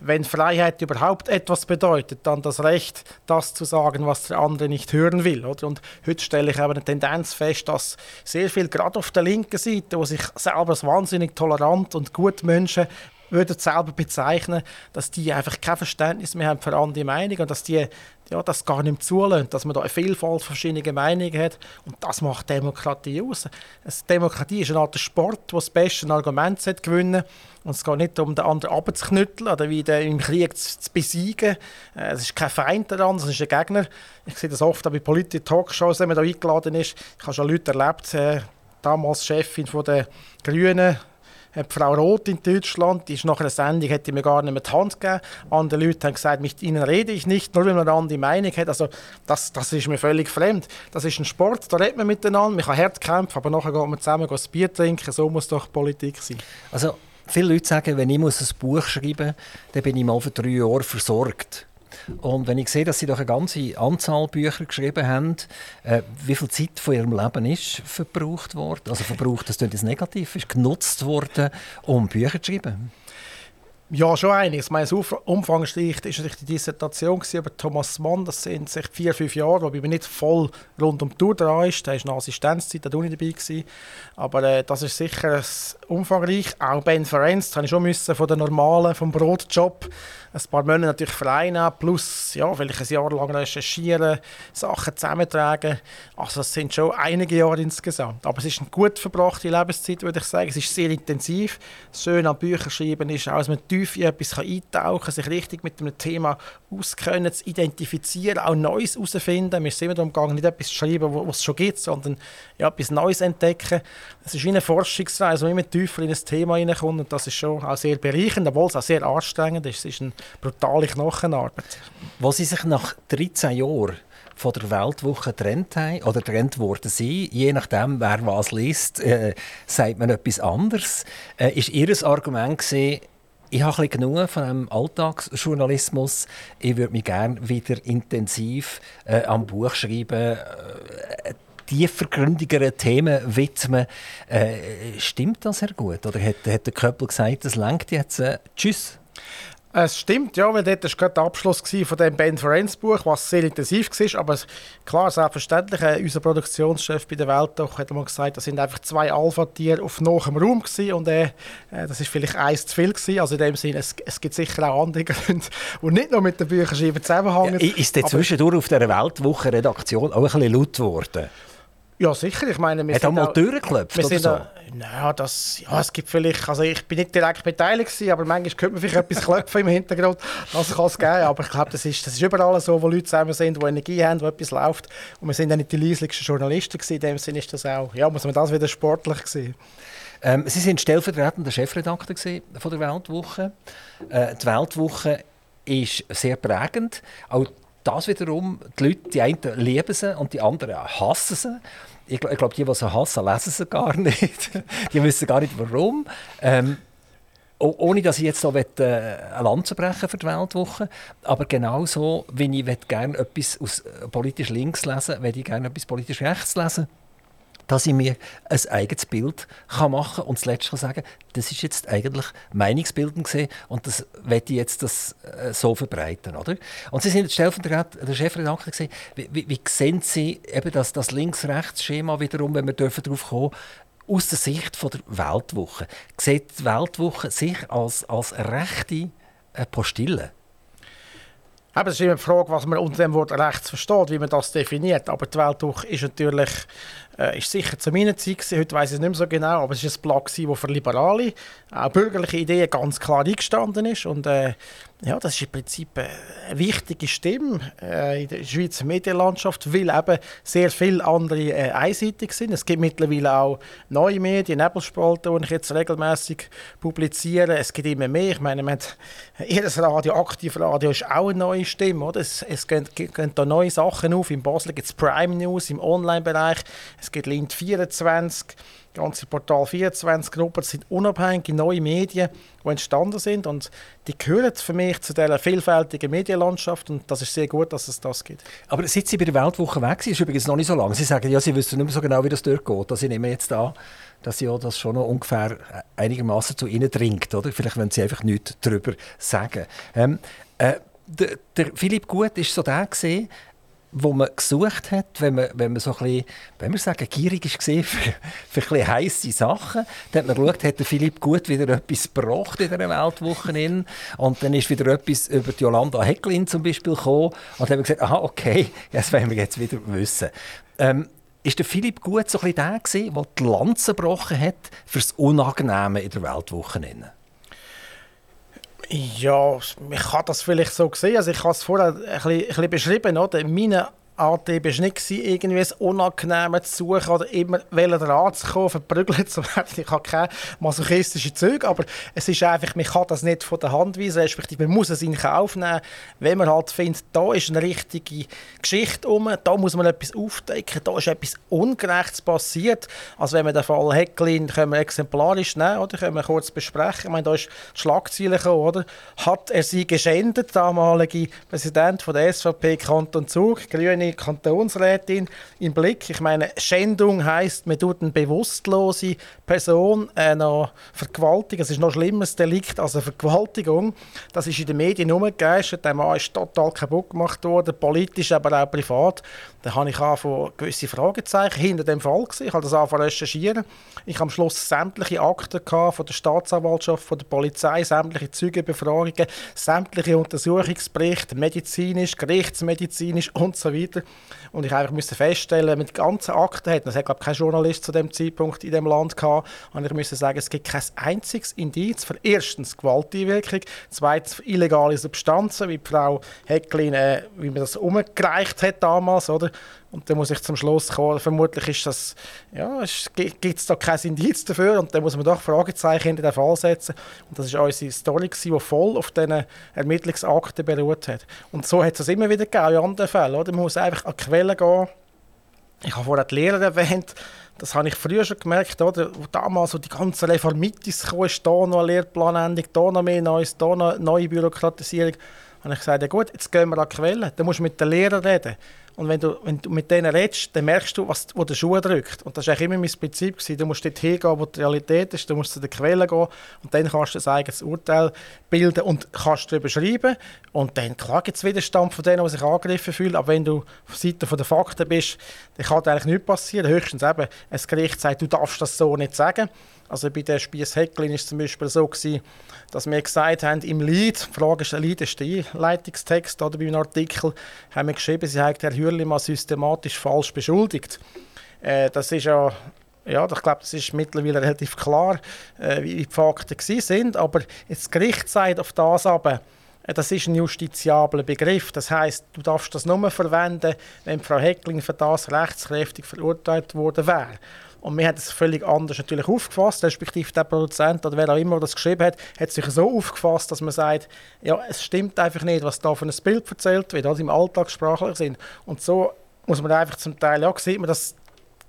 wenn Freiheit überhaupt etwas bedeutet, dann das Recht, das zu sagen, was der andere nicht hören will. Oder? Und heute stelle ich aber eine Tendenz fest, dass sehr viel, gerade auf der linken Seite, wo sich selber als wahnsinnig tolerant und gut Menschen würden selber bezeichnen, dass die einfach kein Verständnis mehr haben für andere Meinungen und dass die ja, das gar nicht zulassen, dass man da eine Vielfalt verschiedener Meinungen hat und das macht Demokratie aus. Also Demokratie ist eine Art Sport, wo das beste Argument gewinnen und es geht nicht darum, den anderen abzuknütteln oder wieder im Krieg zu, zu besiegen. Äh, es ist kein Feind daran, es ist ein Gegner. Ich sehe das oft auch bei politischen Talkshows, wenn man da eingeladen ist. Ich habe schon Leute erlebt, äh, damals Chefin von der Grünen, hat Frau Roth in Deutschland, die ist nach einer Sendung, hätte mir gar nicht mehr die Hand gegeben. Andere Leute haben gesagt, mit ihnen rede ich nicht, nur wenn man eine andere Meinung hat. Also das, das ist mir völlig fremd. Das ist ein Sport, da redet man miteinander, man kann hart kämpfen, aber nachher geht man zusammen ein Bier trinken. So muss doch Politik sein. Also viele Leute sagen, wenn ich ein Buch schreiben muss, dann bin ich mal für drei Jahre versorgt. Und wenn ich sehe, dass Sie doch eine ganze Anzahl Bücher geschrieben haben, äh, wie viel Zeit von Ihrem Leben ist verbraucht worden? Also verbraucht, das klingt jetzt negativ, ist genutzt worden, um Bücher zu schreiben? Ja, schon einiges. Mein umfangreich war die Dissertation über Thomas Mann. Das sind sich vier, fünf Jahre, wobei man nicht voll rund um die Tour dran ist. Da war eine Assistenzzeit, da war ich dabei. Aber äh, das ist sicher umfangreich. Auch Ben Ferenc, habe ich schon müssen von der normalen, vom Brotjob ein paar Monate natürlich frei plus ja, vielleicht ein Jahr lang recherchieren, Sachen zusammentragen. Also es sind schon einige Jahre insgesamt. Aber es ist eine gut verbrachte Lebenszeit, würde ich sagen. Es ist sehr intensiv. Das Schöne an Büchern schreiben ist auch, dass man tief in etwas eintauchen kann, sich richtig mit einem Thema auskennen, zu identifizieren, auch Neues herausfinden. Wir sind immer darum gegangen, nicht etwas zu schreiben, was es schon gibt, sondern ja, etwas Neues entdecken. Es ist wie eine Forschungsreise, wo immer tiefer in ein Thema hineinkommt und das ist schon auch sehr bereichernd, obwohl es auch sehr anstrengend ist. Es ist eine brutale Knochenarbeit. Wo Sie sich nach 13 Jahren von der Weltwoche getrennt haben oder getrennt worden sind, je nachdem, wer was liest, äh, sagt man etwas anderes. Äh, ist Ihr Argument gewesen, ich habe ein genug von einem Alltagsjournalismus. Ich würde mich gerne wieder intensiv äh, am Buch schreiben, äh, tiefergründigeren Themen widmen. Äh, stimmt das, Herr Gut? Oder hat, hat der Köppel gesagt, das langt jetzt? Äh, tschüss? Es stimmt, ja, weil dort war gerade der Abschluss von dem Ben Ferenc Buch, was sehr intensiv war. Aber klar, selbstverständlich, äh, unser Produktionschef bei der Weltdoch hat mal gesagt, das sind einfach zwei Alpha-Tiere auf nachem Raum gewesen, und äh, äh, das ist vielleicht eins zu viel gewesen. Also in dem Sinne, es, es gibt sicher auch andere [LAUGHS] Gründe, die nicht nur mit den Büchern zusammenhängen. Ja, ist der zwischendurch auf dieser Weltwoche-Redaktion auch ein bisschen laut geworden? Ja, sicher. Ich meine, wir Hat sind mal durchgeklopft oder so? Ja, das, ja, es gibt vielleicht, also ich bin nicht direkt beteiligt gewesen, aber manchmal könnte man vielleicht etwas klopfen im Hintergrund. Das kann es geben, aber ich glaube, das ist, das ist überall so, wo Leute zusammen sind, die Energie haben, wo etwas läuft. Und wir sind dann nicht die leislichsten Journalisten gewesen. In dem Sinne ist das auch, ja, muss man das wieder sportlich sehen. Ähm, Sie sind stellvertretender Chefredakteur von der Weltwoche. Äh, die Weltwoche ist sehr prägend. Auch das wiederum, die Leute, die einen lieben sie und die anderen hassen sie ich, ich glaube, die, die sie hassen, lesen sie gar [LAUGHS] nicht. die wissen gar nicht, warum. Ähm, ohne dass ich jetzt so äh, eine Lanze brechen für die Weltwoche, aber genauso, wenn ich gerne etwas aus äh, politisch links lesen, will ich gerne etwas politisch rechts lesen dass ich mir ein eigenes Bild kann machen kann und zuletzt kann sagen, das ist jetzt eigentlich Meinungsbildung gesehen und das werde ich jetzt das äh, so verbreiten, oder? Und Sie sind jetzt stellvertretend der Chefredakteur gesehen. Wie, wie, wie, sehen Sie eben das, das Links-Rechts-Schema wiederum, wenn wir dürfen darauf kommen, aus der Sicht von der Weltwoche? Sieht die Weltwoche sich als, als rechte äh, Postille? Es ist immer die Frage, was man unter dem Wort rechts versteht, wie man das definiert. Aber die Weltwoche ist natürlich äh, ist sicher zu meiner Zeit gewesen. heute weiß ich es nicht mehr so genau, aber es ist ein Blatt das für Liberale, auch bürgerliche Ideen ganz klar eingestanden ist und äh, ja, das ist im Prinzip eine wichtige Stimme äh, in der Schweizer Medienlandschaft, weil eben sehr viele andere äh, einseitig sind. Es gibt mittlerweile auch neue Medien, Nebelspalten, die ich jetzt regelmäßig publiziere. Es gibt immer mehr. Ich meine, man hat, jedes Radio, Aktivradio ist auch eine neue Stimme. Oder? Es, es gehen, gehen da neue Sachen auf. In Basel gibt es Prime News im Online-Bereich. Es gibt Lint 24 ganze Portal 24 Gruppen, das sind unabhängige neue Medien, die entstanden sind und die gehören für mich zu dieser vielfältigen Medienlandschaft und das ist sehr gut, dass es das gibt. Aber seit Sie bei der Weltwoche weg sind, ist übrigens noch nicht so lange. Sie sagen, ja, Sie wissen nicht mehr so genau, wie das durchgeht. Also ich nehme jetzt an, dass ja das schon noch ungefähr einigermaßen zu Ihnen dringt, oder? Vielleicht wenn Sie einfach nichts darüber sagen. Ähm, äh, der, der Philipp Gut ist so der gesehen, wo man gesucht hat, wenn man, wenn man so ein bisschen, wenn wir sagen, gierig ist für, für ein heisse Sachen, dann hat man geschaut, hat der Philipp gut wieder etwas gebracht in dieser Weltwoche und dann ist wieder etwas über die Jolanda Hecklin zum Beispiel gekommen und dann haben wir gesagt, aha, okay, das wollen wir jetzt wieder wissen. Ähm, ist der Philipp gut so ein bisschen der gewesen, der die Lanze gebrochen hat für das Unangenehme in der Weltwoche? Ja, ich habe das vielleicht so gesehen. Also ich habe es vorher ein bisschen, ein bisschen beschrieben. Oder? Mein Antrieb war nicht, irgendwie ein Unangenehmes zu suchen oder immer dran zu kommen, verprügelt zu werden. Ich habe keine masochistische Züge, aber es ist einfach, man kann das nicht von der Hand weisen, respektive man muss es in Kauf nehmen, wenn man halt findet, da ist eine richtige Geschichte um, da muss man etwas aufdecken, da ist etwas Ungerechtes passiert. Also wenn wir den Fall Hecklin können wir exemplarisch nehmen, oder können wir kurz besprechen. Ich meine, da ist die Schlagzeile gekommen, oder? Hat er sie geschändet, damalige Präsident von der SVP Kanton Zug, grüne Kantonsrätin im Blick. Ich meine, Schändung heißt, man tut eine bewusstlose Person äh, noch vergewaltigen. Es ist noch schlimmeres Delikt als eine Vergewaltigung. Das ist in den Medien umgegeistert. Der Mann ist total kaputt gemacht worden, politisch, aber auch privat. Da habe ich gewisse Fragezeichen hinter dem Fall gesehen. Ich habe das angefangen recherchieren. Ich habe am Schluss sämtliche Akten von der Staatsanwaltschaft, von der Polizei, sämtliche Zeugenbefragungen, sämtliche Untersuchungsberichte, medizinisch, gerichtsmedizinisch und so weiter. Und ich einfach musste feststellen, mit ganzen Akten hat, das hat glaube kein Journalist zu dem Zeitpunkt in dem Land gehabt, und ich musste sagen, es gibt kein einziges Indiz für erstens Gewalteinwirkung, zweitens illegale Substanzen, wie Frau Hecklin, äh, wie man das umgereicht hat damals, oder? Und dann muss ich zum Schluss kommen, vermutlich ist das, ja, gibt es da kein Indiz dafür und dann muss man doch Fragezeichen hinter den Fall setzen. Und das ist unsere Story, die voll auf diesen Ermittlungsakten beruht hat. Und so hat es immer wieder gegeben, in anderen Fällen. Oder? Man muss einfach an die Quelle gehen. Ich habe vorher die Lehrer erwähnt, das habe ich früher schon gemerkt, oder? Damals so die ganze Reformitis kam, ist da noch eine Lehrplanänderung, da noch mehr Neues, da noch neue Bürokratisierung. Und ich gesagt, ja gut, jetzt gehen wir an die Quelle. Dann musst du mit den Lehrern reden. Und wenn du, wenn du mit denen redest, dann merkst du, was, wo der Schuh drückt. Und das war immer mein Prinzip. Gewesen. Du musst dort hingehen, wo die Realität ist, du musst zu der Quelle gehen und dann kannst du ein eigenes Urteil bilden und kannst darüber schreiben. Und dann, klar gibt es Widerstand von denen, die sich angegriffen fühlen, aber wenn du auf Seite der Fakten bist, dann kann eigentlich nichts passieren. Höchstens eben, ein Gericht sagt, du darfst das so nicht sagen. Also bei der Spiess Hecklin war es zum Beispiel so, gewesen, dass wir gesagt haben, im Lied, die Frage ist, ein Lied ist der Einleitungstext oder bei einem Artikel, haben wir geschrieben, sie haben Herr Hürlimann systematisch falsch beschuldigt. Äh, das ist ja ja, ich glaube, das ist mittlerweile relativ klar, äh, wie die Fakten sind. Aber das Gericht sagt auf das aber, äh, das ist ein justiziabler Begriff. Das heißt, du darfst das nur verwenden, wenn Frau Heckling für das rechtskräftig verurteilt worden wäre. Und wir haben es völlig anders natürlich aufgefasst, respektive der Produzent oder wer auch immer das geschrieben hat, hat sich so aufgefasst, dass man sagt, ja, es stimmt einfach nicht, was da von einem Bild erzählt wird, also im Alltagssprachlich sind. Und so muss man einfach zum Teil, ja, sieht man, dass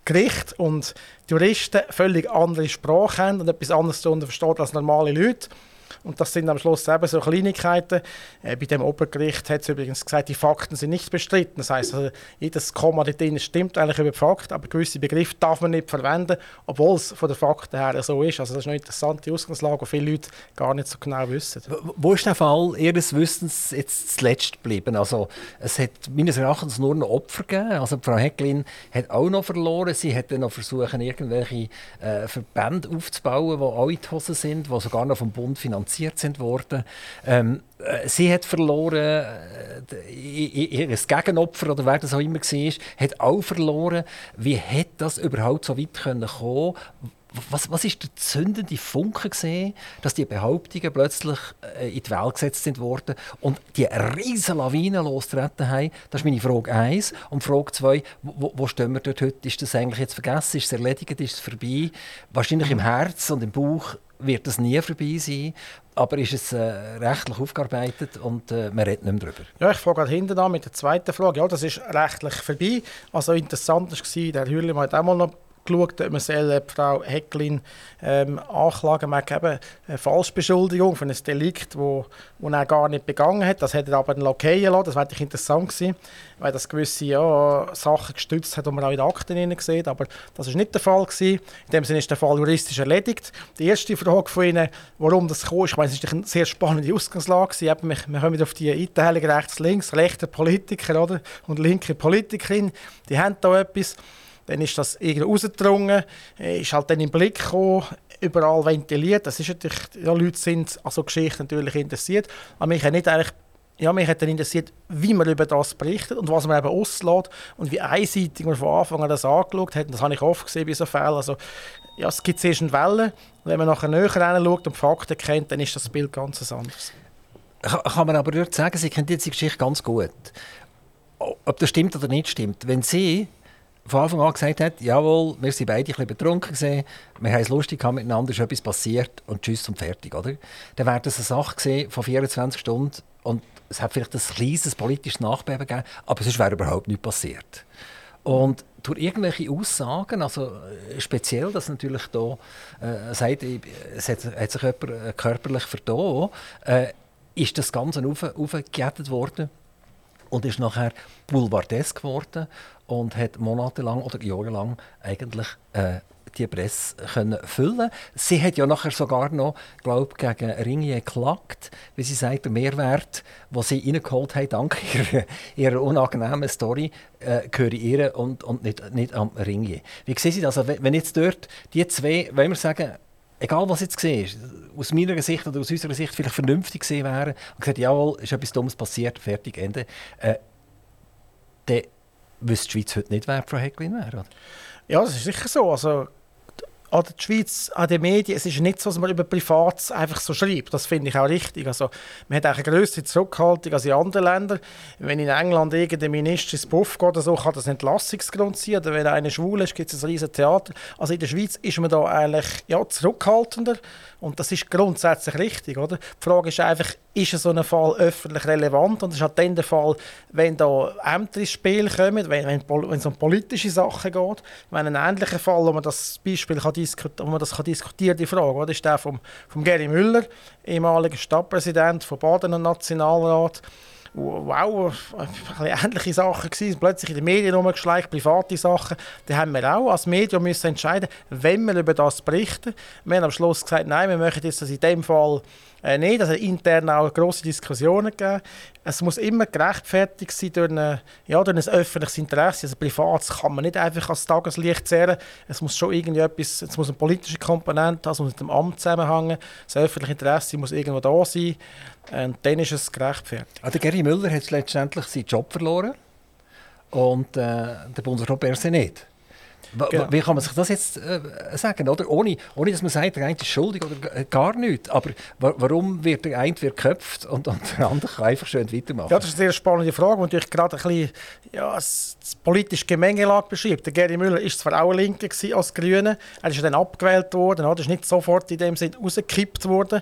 Gericht und Juristen völlig andere Sprache haben und etwas anderes darunter verstehen als normale Leute. Und das sind am Schluss eben so Kleinigkeiten. Äh, bei dem Obergericht hat es übrigens gesagt, die Fakten sind nicht bestritten. Das heißt, also, jedes Komma da drin stimmt eigentlich über die Fakten, aber gewisse Begriffe darf man nicht verwenden, obwohl es von den Fakten her so ist. Also das ist eine interessante Ausgangslage, die viele Leute gar nicht so genau wissen. Wo ist der Fall Ihres Wissens jetzt zuletzt geblieben? Also es hat meines Erachtens nur noch Opfer gegeben. Also Frau Hecklin hat auch noch verloren. Sie hat dann noch versucht, irgendwelche äh, Verbände aufzubauen, die in die Hose sind, die sogar noch vom Bund finanziert finanziert sind worden. Ähm, äh, sie hat verloren, äh, ihr Gegenopfer oder wer das auch immer war, hat auch verloren. Wie hat das überhaupt so weit können kommen? Was, was ist der zündende Funke gesehen, dass die Behauptungen plötzlich äh, in die Welt gesetzt sind worden und die riesen Lawinen losgetreten haben? Das ist meine Frage 1. Und Frage 2, wo, wo stehen wir dort heute? Ist das eigentlich jetzt vergessen? Ist es erledigt? Ist es vorbei? Wahrscheinlich im Herz und im Bauch wird das nie vorbei sein. Aber ist es äh, rechtlich aufgearbeitet und äh, man redet nicht mehr darüber? Ja, ich fange hinten an mit der zweiten Frage. Ja, das ist rechtlich vorbei. Also interessant war, der Hürli hat auch mal noch geschaut, ob man soll Frau Hecklin ähm, anklagen hat eben eine Falschbeschuldigung für ein Delikt, wo, wo er gar nicht begangen hat. Das hat er aber lackieren lassen. Das wäre interessant gewesen, weil das gewisse ja, Sachen gestützt hat, die man auch in den Akten sieht. Aber das war nicht der Fall. Gewesen. In dem Sinne ist der Fall juristisch erledigt. Die erste Frage von Ihnen, warum das kam, ich meine, es ist eine sehr spannende Ausgangslage. wir, wir kommen wieder auf die Einteilung rechts-links, rechte Politiker oder? und linke Politikerin. Die haben da etwas. Dann ist das irgendwie rausgedrungen, äh, ist halt dann im Blick gekommen, überall ventiliert. Das ist natürlich, ja, Leute sind an so Geschichten natürlich interessiert. Aber mich hat nicht eigentlich ja, mich hat dann interessiert, wie man über das berichtet und was man eben auslässt und wie einseitig man von Anfang an das angeschaut hat. Und das habe ich oft gesehen bei so Fällen. Also, ja, es gibt zuerst eine Welle und wenn man nachher näher hinschaut und die Fakten kennt, dann ist das Bild ganz anders. Kann man aber dort sagen, Sie kennen diese Geschichte ganz gut ob das stimmt oder nicht stimmt. Wenn sie von Anfang an gesagt hat, jawohl, wir sind beide ein betrunken gesehen, wir haben es lustig gehabt miteinander, ist etwas passiert und tschüss und fertig, oder? Dann wäre das eine Sache gewesen von 24 Stunden und es hat vielleicht ein kleines politisches Nachbeben gegeben, aber sonst wäre überhaupt nichts passiert. Und durch irgendwelche Aussagen, also äh, speziell, dass natürlich da äh, sagt, es hat, hat sich jemand äh, körperlich vertan, äh, ist das Ganze aufgejettet worden und ist nachher boulevardesk geworden und hat monatelang oder jahrelang eigentlich äh, die Presse können füllen Sie hat ja nachher sogar noch, glaube gegen Ringier geklagt, wie sie sagt, der Mehrwert, den sie reingeholt haben, dank [LAUGHS] ihrer, ihrer unangenehmen Story, äh, gehöre ihr und, und nicht, nicht am Ringier. Wie sehen Sie das? Also, wenn jetzt dort die zwei, wenn wir sagen, egal was jetzt ist, aus meiner Sicht oder aus unserer Sicht vielleicht vernünftig gesehen wären und gesagt, jawohl, ist etwas Dummes passiert, fertig, Ende, äh, wüsste die Schweiz heute nicht, wer Frau Hecklin wäre. Ja, das ist sicher so. Also an der Schweiz, an den Medien, es ist nicht so, dass man über Privates einfach so schreibt. Das finde ich auch richtig. Also, man hat eine größere Zurückhaltung als in anderen Ländern. Wenn in England irgendein Minister ins Puff geht oder so, kann das Entlassungsgrund sein. Oder wenn einer schwul ist, gibt es ein riesiges Theater. Also in der Schweiz ist man da eigentlich ja, zurückhaltender. Und das ist grundsätzlich richtig. Oder? Die Frage ist einfach, ist so ein Fall öffentlich relevant? Und das ist halt dann der Fall, wenn da Ämter ins Spiel kommen, wenn, wenn, wenn es um politische Sachen geht. Wenn ein ähnlicher Fall, wo man das Beispiel kann wo man das kann diskutieren die Frage, oder? ist der von vom Gary Müller, ehemaliger Stadtpräsident von Baden und Nationalrat wow, ähnliche Sachen gewesen, plötzlich in den Medien rumgeschleicht, private Sachen. Da haben wir auch als Medium müssen entscheiden, wenn wir über das berichten. Wir haben am Schluss gesagt, nein, wir möchten jetzt das in dem Fall äh, nicht. Also intern auch grosse Diskussionen gegeben. Es muss immer gerechtfertigt sein durch, eine, ja, durch ein öffentliches Interesse. Also privat kann man nicht einfach als Tageslicht zehren. Es muss schon irgendwie etwas, es muss eine politische Komponente haben, es muss mit dem Amt zusammenhängen. Das öffentliche Interesse muss irgendwo da sein. Und dann ist es gerechtfertigt. Also Gary Müller hat letztendlich seinen Job verloren und äh, der Bundesrat Berse nicht. Genau. Wie kann man sich das jetzt äh, sagen? Oder? Ohne, ohne dass man sagt, der eine ist schuldig oder gar nichts. Aber warum wird der eine wird geköpft und, und der andere kann einfach schön weitermachen? Ja, das ist eine sehr spannende Frage, die natürlich gerade ein bisschen ja, das, politische Gemengelage beschreibt. Der Gary Müller war zwar auch Linke als Grüne, er ist dann abgewählt worden, er ist nicht sofort in dem Sinne rausgekippt worden.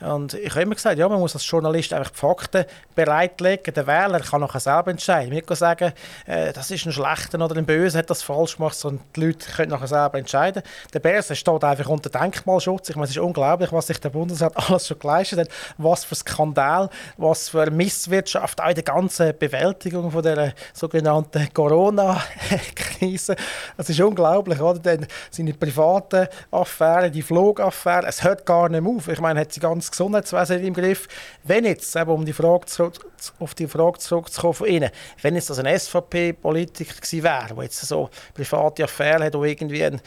Und ich habe immer gesagt, ja, man muss als Journalist einfach die Fakten bereitlegen. Der Wähler kann nachher selber entscheiden. Ich kann sagen, äh, das ist ein Schlechter oder ein Böser, hat das falsch gemacht, sondern die Leute können nachher selber entscheiden. Der Börse steht einfach unter Denkmalschutz. Ich meine, es ist unglaublich, was sich der Bundesrat [LAUGHS] alles schon geleistet hat. Was für Skandal, was für Misswirtschaft, auch in der ganzen Bewältigung von der sogenannten Corona-Krise. Es ist unglaublich, oder? Denn seine privaten Affären, die Flugaffären, es hört gar nicht auf. Ich meine, hat sie ganz Gesundheitswesen im Griff. Wenn jetzt, eben, um die Frage zu, auf die Frage zurückzukommen von Ihnen, wenn jetzt das ein SVP-Politiker gewesen wäre, der jetzt so private Affären hat, wo irgendwie eine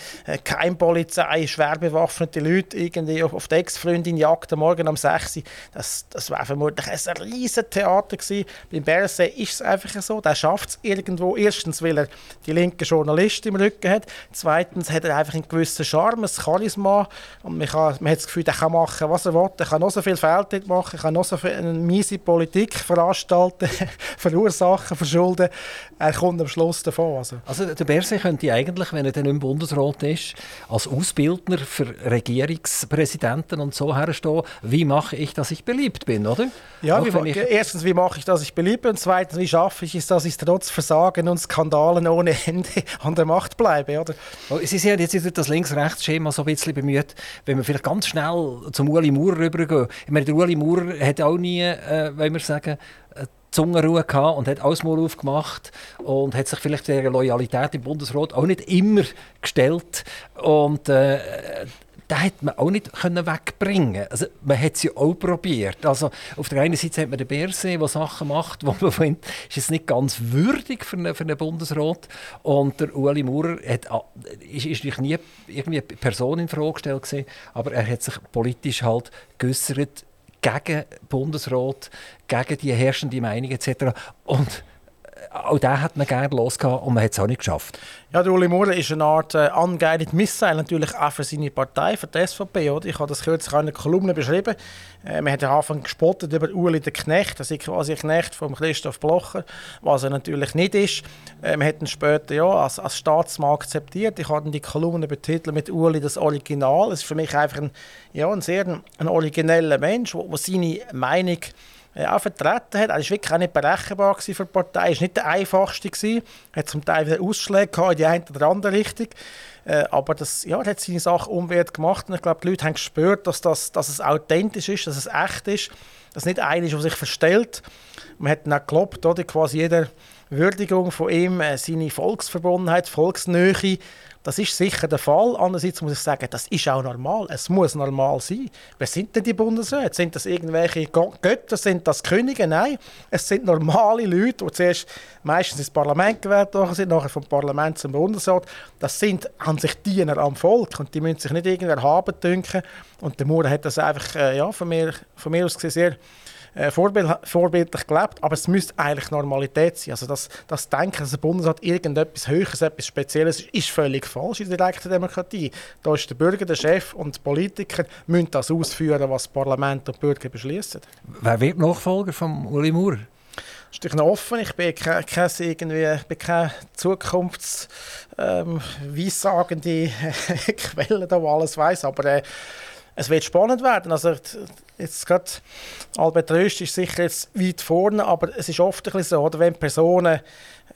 Keimpolizei, schwer bewaffnete Leute irgendwie auf die Ex-Freundin jagt, am Morgen um 6 Uhr, das, das wäre vermutlich ein riesen Theater gewesen. Beim Berse ist es einfach so, der schafft es irgendwo. Erstens, weil er die linke Journalisten im Rücken hat. Zweitens hat er einfach einen gewissen Charme, ein Charisma und man, kann, man hat das Gefühl, er kann machen, was er will. Er kann noch so viel Fehltritt machen, er kann noch so viel eine miese Politik veranstalten, [LAUGHS] verursachen, verschulden. Er kommt am Schluss davon. Also, also der Berse könnte eigentlich, wenn er dann im Bundesrat ist, als Ausbildner für Regierungspräsidenten und so herstehen, wie mache ich, dass ich beliebt bin, oder? Ja, wie, ich... erstens, wie mache ich, dass ich beliebt bin und zweitens, wie schaffe ich es, dass ich trotz Versagen und Skandalen ohne [LAUGHS] Ende an der Macht bleibe, oder? Oh, Sie sehen jetzt das Links-Rechts-Schema so ein bisschen bemüht, wenn wir vielleicht ganz schnell zum Uli Maurer rübergehen. Ich meine, der Uli Maurer hat auch nie, äh, wenn wir sagen, Zungenruhe gehabt und hat alles mal aufgemacht und hat sich vielleicht der Loyalität im Bundesrat auch nicht immer gestellt und äh, da hat man auch nicht können wegbringen also Man hat es ja auch probiert. Also, auf der einen Seite hat man den Bärsee, der Sachen macht, wo man [LAUGHS] findet, ist es nicht ganz würdig für einen, für einen Bundesrat. Und der Ueli Maurer hat, ist, ist natürlich nie irgendwie eine Person in Frage gestellt, aber er hat sich politisch halt geäußert gegen Bundesrat, gegen die herrschende Meinung etc. Und auch den hat man gerne losgehauen und man hat es auch nicht geschafft. Ja, der Uli Maurer ist eine Art äh, unguided Missile, natürlich auch für seine Partei, für die SVP. Oder? Ich habe das kürzlich in einer Kolumne beschrieben. Äh, man hat am Anfang gespottet über Uli den Knecht, das ist quasi ein Knecht von Christoph Blocher, was er natürlich nicht ist. Äh, man hat ihn später ja, als, als Staatsmann akzeptiert. Ich habe die Kolumne betitelt mit Uli das Original. Es ist für mich einfach ein, ja, ein sehr ein origineller Mensch, der seine Meinung äh, auch vertreten hat. Er war wirklich auch nicht berechenbar für die Partei. Er war nicht der einfachste. Er hat zum Teil wieder Ausschläge in die eine oder andere Richtung. Äh, aber das, ja, er hat seine Sache unwert gemacht und ich glaube, die Leute haben gespürt, dass, das, dass es authentisch ist, dass es echt ist, dass nicht einer ist, der sich verstellt. Man hat dann auch geglaubt, oder, quasi jeder Würdigung von ihm, äh, seine Volksverbundenheit, Volksnähe das ist sicher der Fall. Andererseits muss ich sagen, das ist auch normal. Es muss normal sein. Wer sind denn die Bundesräte? Sind das irgendwelche Götter? Sind das Könige? Nein, es sind normale Leute, die zuerst meistens ins Parlament gewählt worden sind, nachher vom Parlament zum Bundesrat. Das sind an sich Diener am Volk und die müssen sich nicht irgendwie haben dünken. Und der Maurer hat das einfach, äh, ja, von mir, von mir aus gesehen sehr äh, vorbild, vorbildlich gelebt, aber es müsste eigentlich Normalität sein. Also das, das Denken, dass der Bundesrat irgendetwas Höheres, etwas Spezielles ist, ist völlig falsch in der direkten Demokratie. Da ist der Bürger, der Chef und die Politiker müssen das ausführen, was das Parlament und die Bürger beschließen. Wer wird Nachfolger von Uli Maurer? Das ist noch offen. Ich bin keine, keine, irgendwie, bin keine zukunftsweissagende ähm, [LAUGHS] Quelle, die alles weiß, aber äh, es wird spannend werden. Also jetzt gerade Albert Röst ist sicher jetzt weit vorne, aber es ist oft ein bisschen so, oder wenn Personen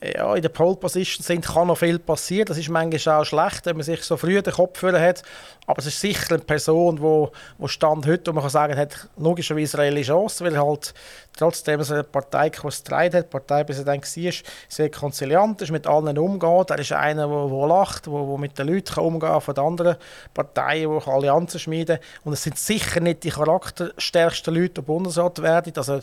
ja, in der Pole Position sind, kann noch viel passieren. Das ist manchmal auch schlecht, wenn man sich so früh den Kopf hat. Aber es ist sicher eine Person, wo, wo Stand heute, wo man kann sagen, hat logischerweise reelle Chance, weil halt trotzdem so eine Partei Streit hat, Parteipräsident war, sehr konziliant ist, mit allen umgeht. Er ist einer, der, der lacht, der, der mit den Leuten umgehen kann, von den anderen Parteien, die Allianzen schmieden Und es sind sicher nicht die charakterstärksten Leute, die Bundesrat werden. Also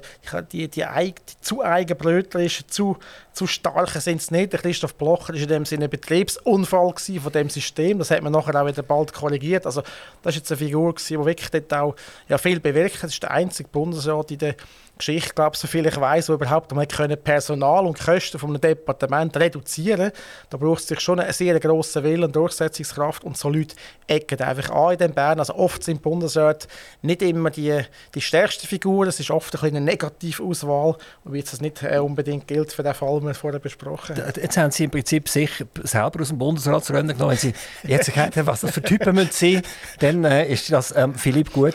die, die, die, die zu eigenbrötlerischen, zu, zu starken sind es nicht. Christoph Blocher war in dem Sinne ein Betriebsunfall von dem System. Das hat man nachher auch wieder bald korrigiert. Also das ist jetzt eine Figur, die wirklich dort auch ja, viel bewirkt hat. Das ist der einzige Bundesrat in der Geschichte, glaube so viel ich weiß, wo überhaupt einmal können Personal und Kosten vom Departement reduzieren. Da braucht es sich schon einen sehr grossen Willen und Durchsetzungskraft und so Leute ecken einfach an in den Bern. Also oft sind Bundesräte nicht immer die, die stärkste Figur, es ist oft ein eine Negativauswahl, wie das nicht äh, unbedingt gilt für den Fall, den wir vorher besprochen haben. Jetzt haben Sie im Prinzip sich selber aus dem Bundesratsrennen genommen. Wenn Sie jetzt erkennen, was das für Typen müssen, dann äh, ist das ähm, Philipp gut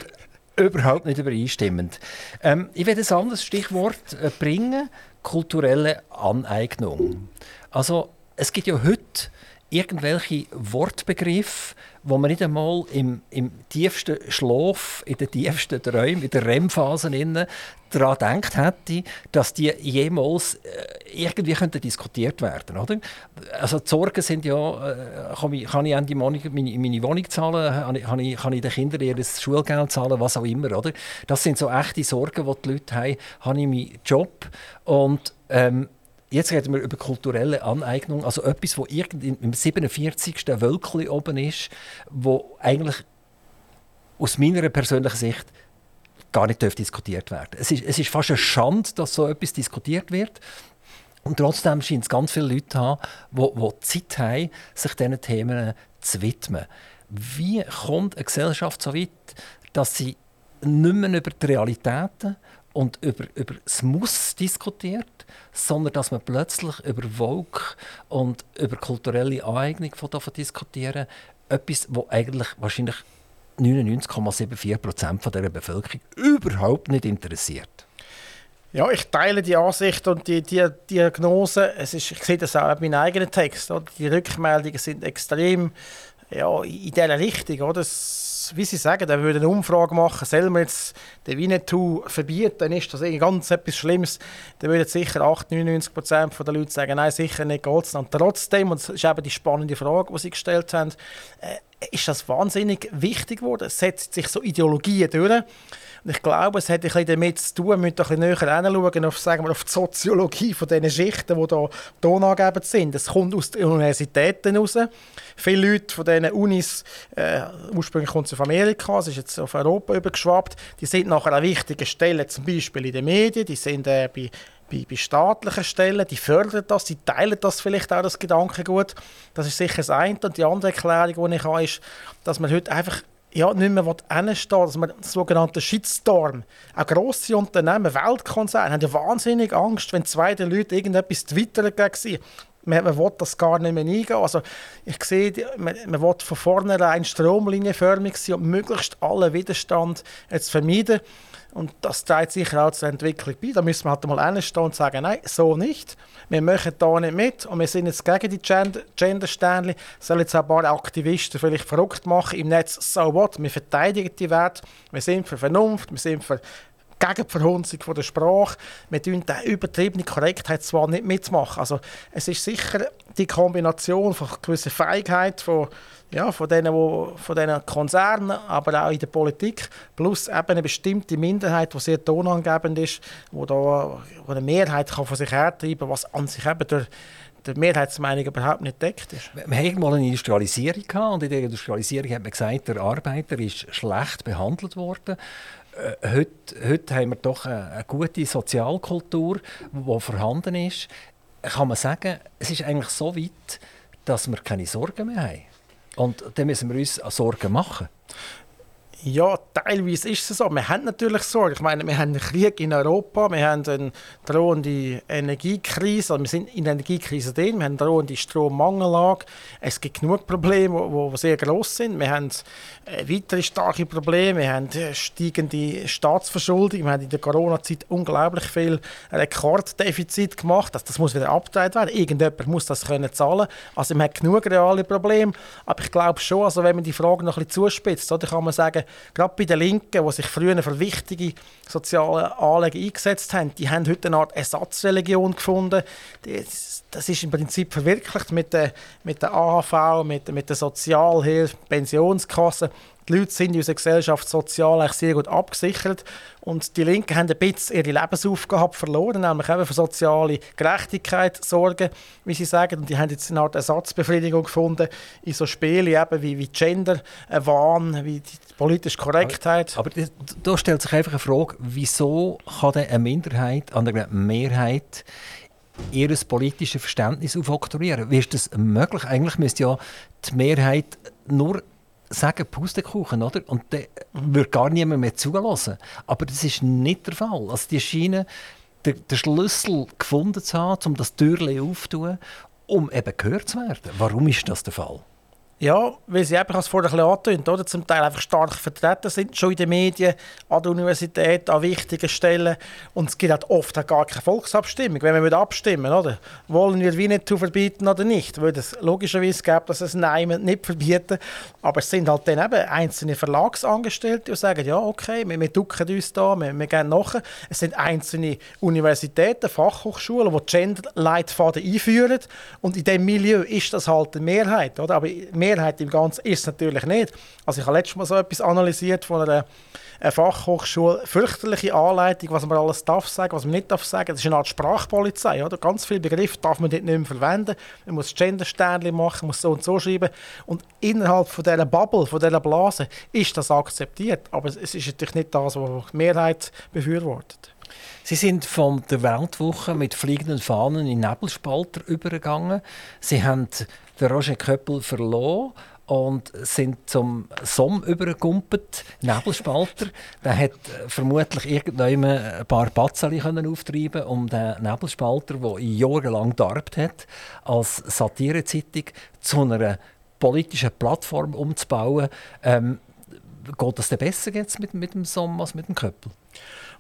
überhaupt nicht übereinstimmend. Ähm, ich werde ein anderes Stichwort äh, bringen: kulturelle Aneignung. Also, es gibt ja heute irgendwelche Wortbegriffe, wo man nicht einmal im, im tiefsten Schlaf, in den tiefsten Träumen, in der REM-Phase daran gedacht hätte, dass die jemals äh, irgendwie könnten diskutiert werden oder? Also die Sorgen sind ja, äh, kann, ich, kann ich die Wohnung, meine, meine Wohnung zahlen, kann ich, kann ich den Kindern ihr Schulgeld zahlen, was auch immer. Oder? Das sind so echte Sorgen, die die Leute haben. Habe ich meinen Job? Und ähm, Jetzt reden wir über kulturelle Aneignung, also etwas, wo im 47. Wölkli oben ist, wo eigentlich aus meiner persönlichen Sicht gar nicht diskutiert werden es ist, es ist fast eine Schande, dass so etwas diskutiert wird. Und trotzdem scheint es ganz viele Leute zu haben, die, die Zeit haben, sich diesen Themen zu widmen. Wie kommt eine Gesellschaft so weit, dass sie nicht mehr über die Realitäten und über, über das Muss diskutiert, sondern dass man plötzlich über Volk und über kulturelle Aneignung davon diskutieren. Etwas, wo eigentlich wahrscheinlich 99,74 Prozent der Bevölkerung überhaupt nicht interessiert. Ja, ich teile die Ansicht und die, die Diagnose. Es ist, ich sehe das auch in meinem eigenen Text. Oder? Die Rückmeldungen sind extrem ja, in dieser Richtung. Oder? Es wie Sie sagen, der würde eine Umfrage machen, soll man jetzt den Winnetou verbieten, dann ist das ganz etwas Schlimmes. Dann würden sicher 8, 99 Prozent der Leute sagen, nein, sicher nicht geht's. Und trotzdem, und das ist eben die spannende Frage, die Sie gestellt haben, äh, ist das wahnsinnig wichtig geworden. Setzt sich so Ideologien durch. Und ich glaube, es hat ein damit zu tun, wir müssen ein bisschen näher hinschauen auf, sagen wir, auf die Soziologie von diesen Schichten, die hier tonangebend sind. Es kommt aus den Universitäten heraus. Viele Leute von diesen Unis, äh, ursprünglich kommt es aus Amerika, es ist jetzt auf Europa übergeschwappt, die sind nachher an wichtigen Stellen, zum Beispiel in den Medien, die sind äh, bei bei, bei staatlichen Stellen, die fördern das, die teilen das vielleicht auch, das Gedankengut. Das ist sicher das eine. Und die andere Erklärung, die ich habe, ist, dass man heute einfach ja, nicht mehr hinstehen dass man das sogenannte Shitstorm, auch grosse Unternehmen, Weltkonzerne, haben ja wahnsinnig Angst, wenn zwei der Leute irgendetwas twittern gegen sie. Man, man will das gar nicht mehr eingehen. Also ich sehe, man, man will von vornherein stromlinienförmig sein und möglichst allen Widerstand jetzt vermeiden. Und das trägt sicher auch zur Entwicklung bei. Da müssen wir halt mal hinstehen und sagen, nein, so nicht. Wir machen da nicht mit und wir sind jetzt gegen die Gender-Sternchen. Sollen jetzt ein paar Aktivisten vielleicht verrückt machen im Netz, so what? Wir verteidigen die Werte, wir sind für Vernunft, wir sind für gegen die Verhunzung der Sprache. Wir tun die übertriebene Korrektheit zwar nicht mitmachen. Also es ist sicher die Kombination von gewisser Feigheit von ja, von diesen, wo, von diesen Konzernen, aber auch in der Politik, plus eben eine bestimmte Minderheit, die sehr tonangebend ist, wo, da, wo eine Mehrheit kann von sich hertreiben kann, was an sich eben durch die Mehrheitsmeinung überhaupt nicht deckt ist. Wir hatten mal eine Industrialisierung gehabt, und in der Industrialisierung hat man gesagt, der Arbeiter ist schlecht behandelt worden. Äh, heute, heute haben wir doch eine, eine gute Sozialkultur, die vorhanden ist. Kann man sagen, es ist eigentlich so weit, dass wir keine Sorgen mehr haben. Und dann müssen wir uns Sorgen machen. Ja, teilweise ist es so. Wir haben natürlich Sorge. Ich meine, wir haben einen Krieg in Europa, wir haben eine drohende Energiekrise, also wir sind in der Energiekrise drin, wir haben eine drohende Strommangellage. Es gibt genug Probleme, die sehr groß sind. Wir haben äh, weitere starke Probleme, wir haben äh, steigende Staatsverschuldung, wir haben in der Corona-Zeit unglaublich viel Rekorddefizit gemacht. Das, das muss wieder abgeteilt werden. Irgendjemand muss das können zahlen. Also wir haben genug reale Probleme. Aber ich glaube schon, also wenn man die Frage noch ein bisschen zuspitzt, oder, kann man sagen, gerade bei den Linken, die sich früher für wichtige soziale Anliegen eingesetzt haben, die haben heute eine Art Ersatzreligion gefunden. Das ist im Prinzip verwirklicht mit der, mit der AHV, mit, mit der Sozialhilfe, Pensionskasse. Die Leute sind in unserer Gesellschaft sozial sehr gut abgesichert und die Linken haben ein bisschen ihre Lebensaufgabe verloren, nämlich eben für soziale Gerechtigkeit sorgen, wie sie sagen. Und die haben jetzt eine Art Ersatzbefriedigung gefunden in so Spielen eben wie, wie Gender, äh, Wahn, wie die politische Korrektheit. Aber, aber da stellt sich einfach eine Frage, wieso kann eine Minderheit an einer Mehrheit ihr politisches Verständnis aufoktroyieren? Wie ist das möglich? Eigentlich müsste ja die Mehrheit nur sagen Pustekuchen, oder? Und dann würde gar niemand mehr zulassen. Aber das ist nicht der Fall. Also die scheinen den, den Schlüssel gefunden zu haben, um das Türchen aufzutun, um eben gehört zu werden. Warum ist das der Fall? Ja, weil sie einfach, als vorher angetönt oder zum Teil einfach stark vertreten sind, schon in den Medien, an der Universität, an wichtigen Stellen. Und es gibt halt oft auch gar keine Volksabstimmung. Wenn wir abstimmen oder wollen wir Winnetou verbieten oder nicht, würde es logischerweise geben, dass es Nein nicht verbieten. Aber es sind halt dann eben einzelne Verlagsangestellte, die sagen, ja, okay, wir, wir ducken uns da, wir, wir gehen nachher. Es sind einzelne Universitäten, Fachhochschulen, die Gender-Leitfaden einführen. Und in diesem Milieu ist das halt eine Mehrheit. Oder? Aber Mehrheit im Ganzen ist es natürlich nicht. Also ich habe letztes Mal so etwas analysiert von einer, einer Fachhochschule. Fürchterliche Anleitung, was man alles darf sagen, was man nicht darf sagen. Das ist eine Art Sprachpolizei. Oder? Ganz viele Begriffe darf man dort nicht mehr verwenden. Man muss Gendersternchen machen, muss so und so schreiben. Und innerhalb von dieser Bubble, von dieser Blase, ist das akzeptiert. Aber es ist natürlich nicht das, was die Mehrheit befürwortet. Sie sind von der Weltwoche mit fliegenden Fahnen in Nebelspalter übergegangen. Sie haben den Roger Köppel verloren und sind zum Somm übergegumpelt, Nebelspalter. Der hat vermutlich irgendjemand ein paar Batzeli auftreiben um den Nebelspalter, der jahrelang darbt hat, als Satirezeitung zu einer politischen Plattform umzubauen. Ähm, geht das denn besser jetzt mit, mit dem Somm als mit dem Köppel?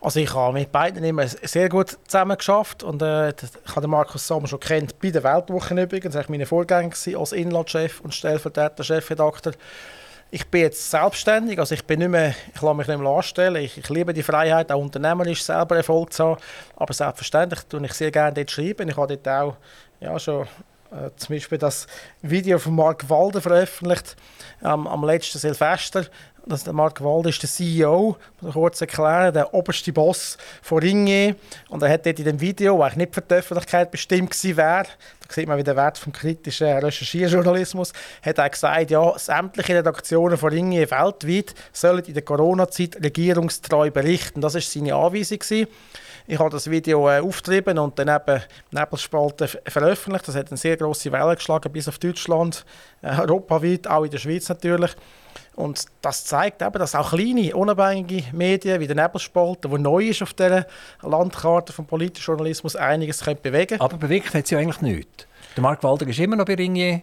Also ich habe mit beiden immer sehr gut zusammen und äh, ich habe Markus Sommer schon kennt bei der Weltwoche übrigens, war meine Vorgänger als Inlandchef und stellvertretender Chefredakteur. Ich bin jetzt selbstständig, also ich bin nicht mehr, ich lasse mich nicht mehr anstellen. Ich, ich liebe die Freiheit, auch unternehmerisch selber Erfolg zu haben, aber selbstverständlich tue ich sehr gerne dort schreiben. Ich habe dort auch ja, schon äh, zum Beispiel das Video von Mark Walder veröffentlicht ähm, am letzten Silvester das der Mark Wald ist der CEO, muss ich kurz erklären, der oberste Boss von Ringe. Und er hat dort in dem Video, das nicht für die Öffentlichkeit bestimmt gewesen wäre, da sieht man wieder den Wert vom kritischen Recherchierjournalismus, hat er gesagt, ja, sämtliche Redaktionen von Ringe weltweit sollen in der Corona-Zeit regierungstreu berichten. Das war seine Anweisung. Gewesen. Ich habe das Video äh, aufgetrieben und dann eben Nebelspalten veröffentlicht. Das hat eine sehr große Welle geschlagen bis auf Deutschland, äh, europaweit, auch in der Schweiz natürlich. Und das zeigt eben, dass auch kleine, unabhängige Medien wie der Nebelspalter, der neu ist auf dieser Landkarte vom politischen Journalismus, einiges können bewegen Aber bewegt hat sie eigentlich nichts. Der Mark Walder ist immer noch bei Ringier.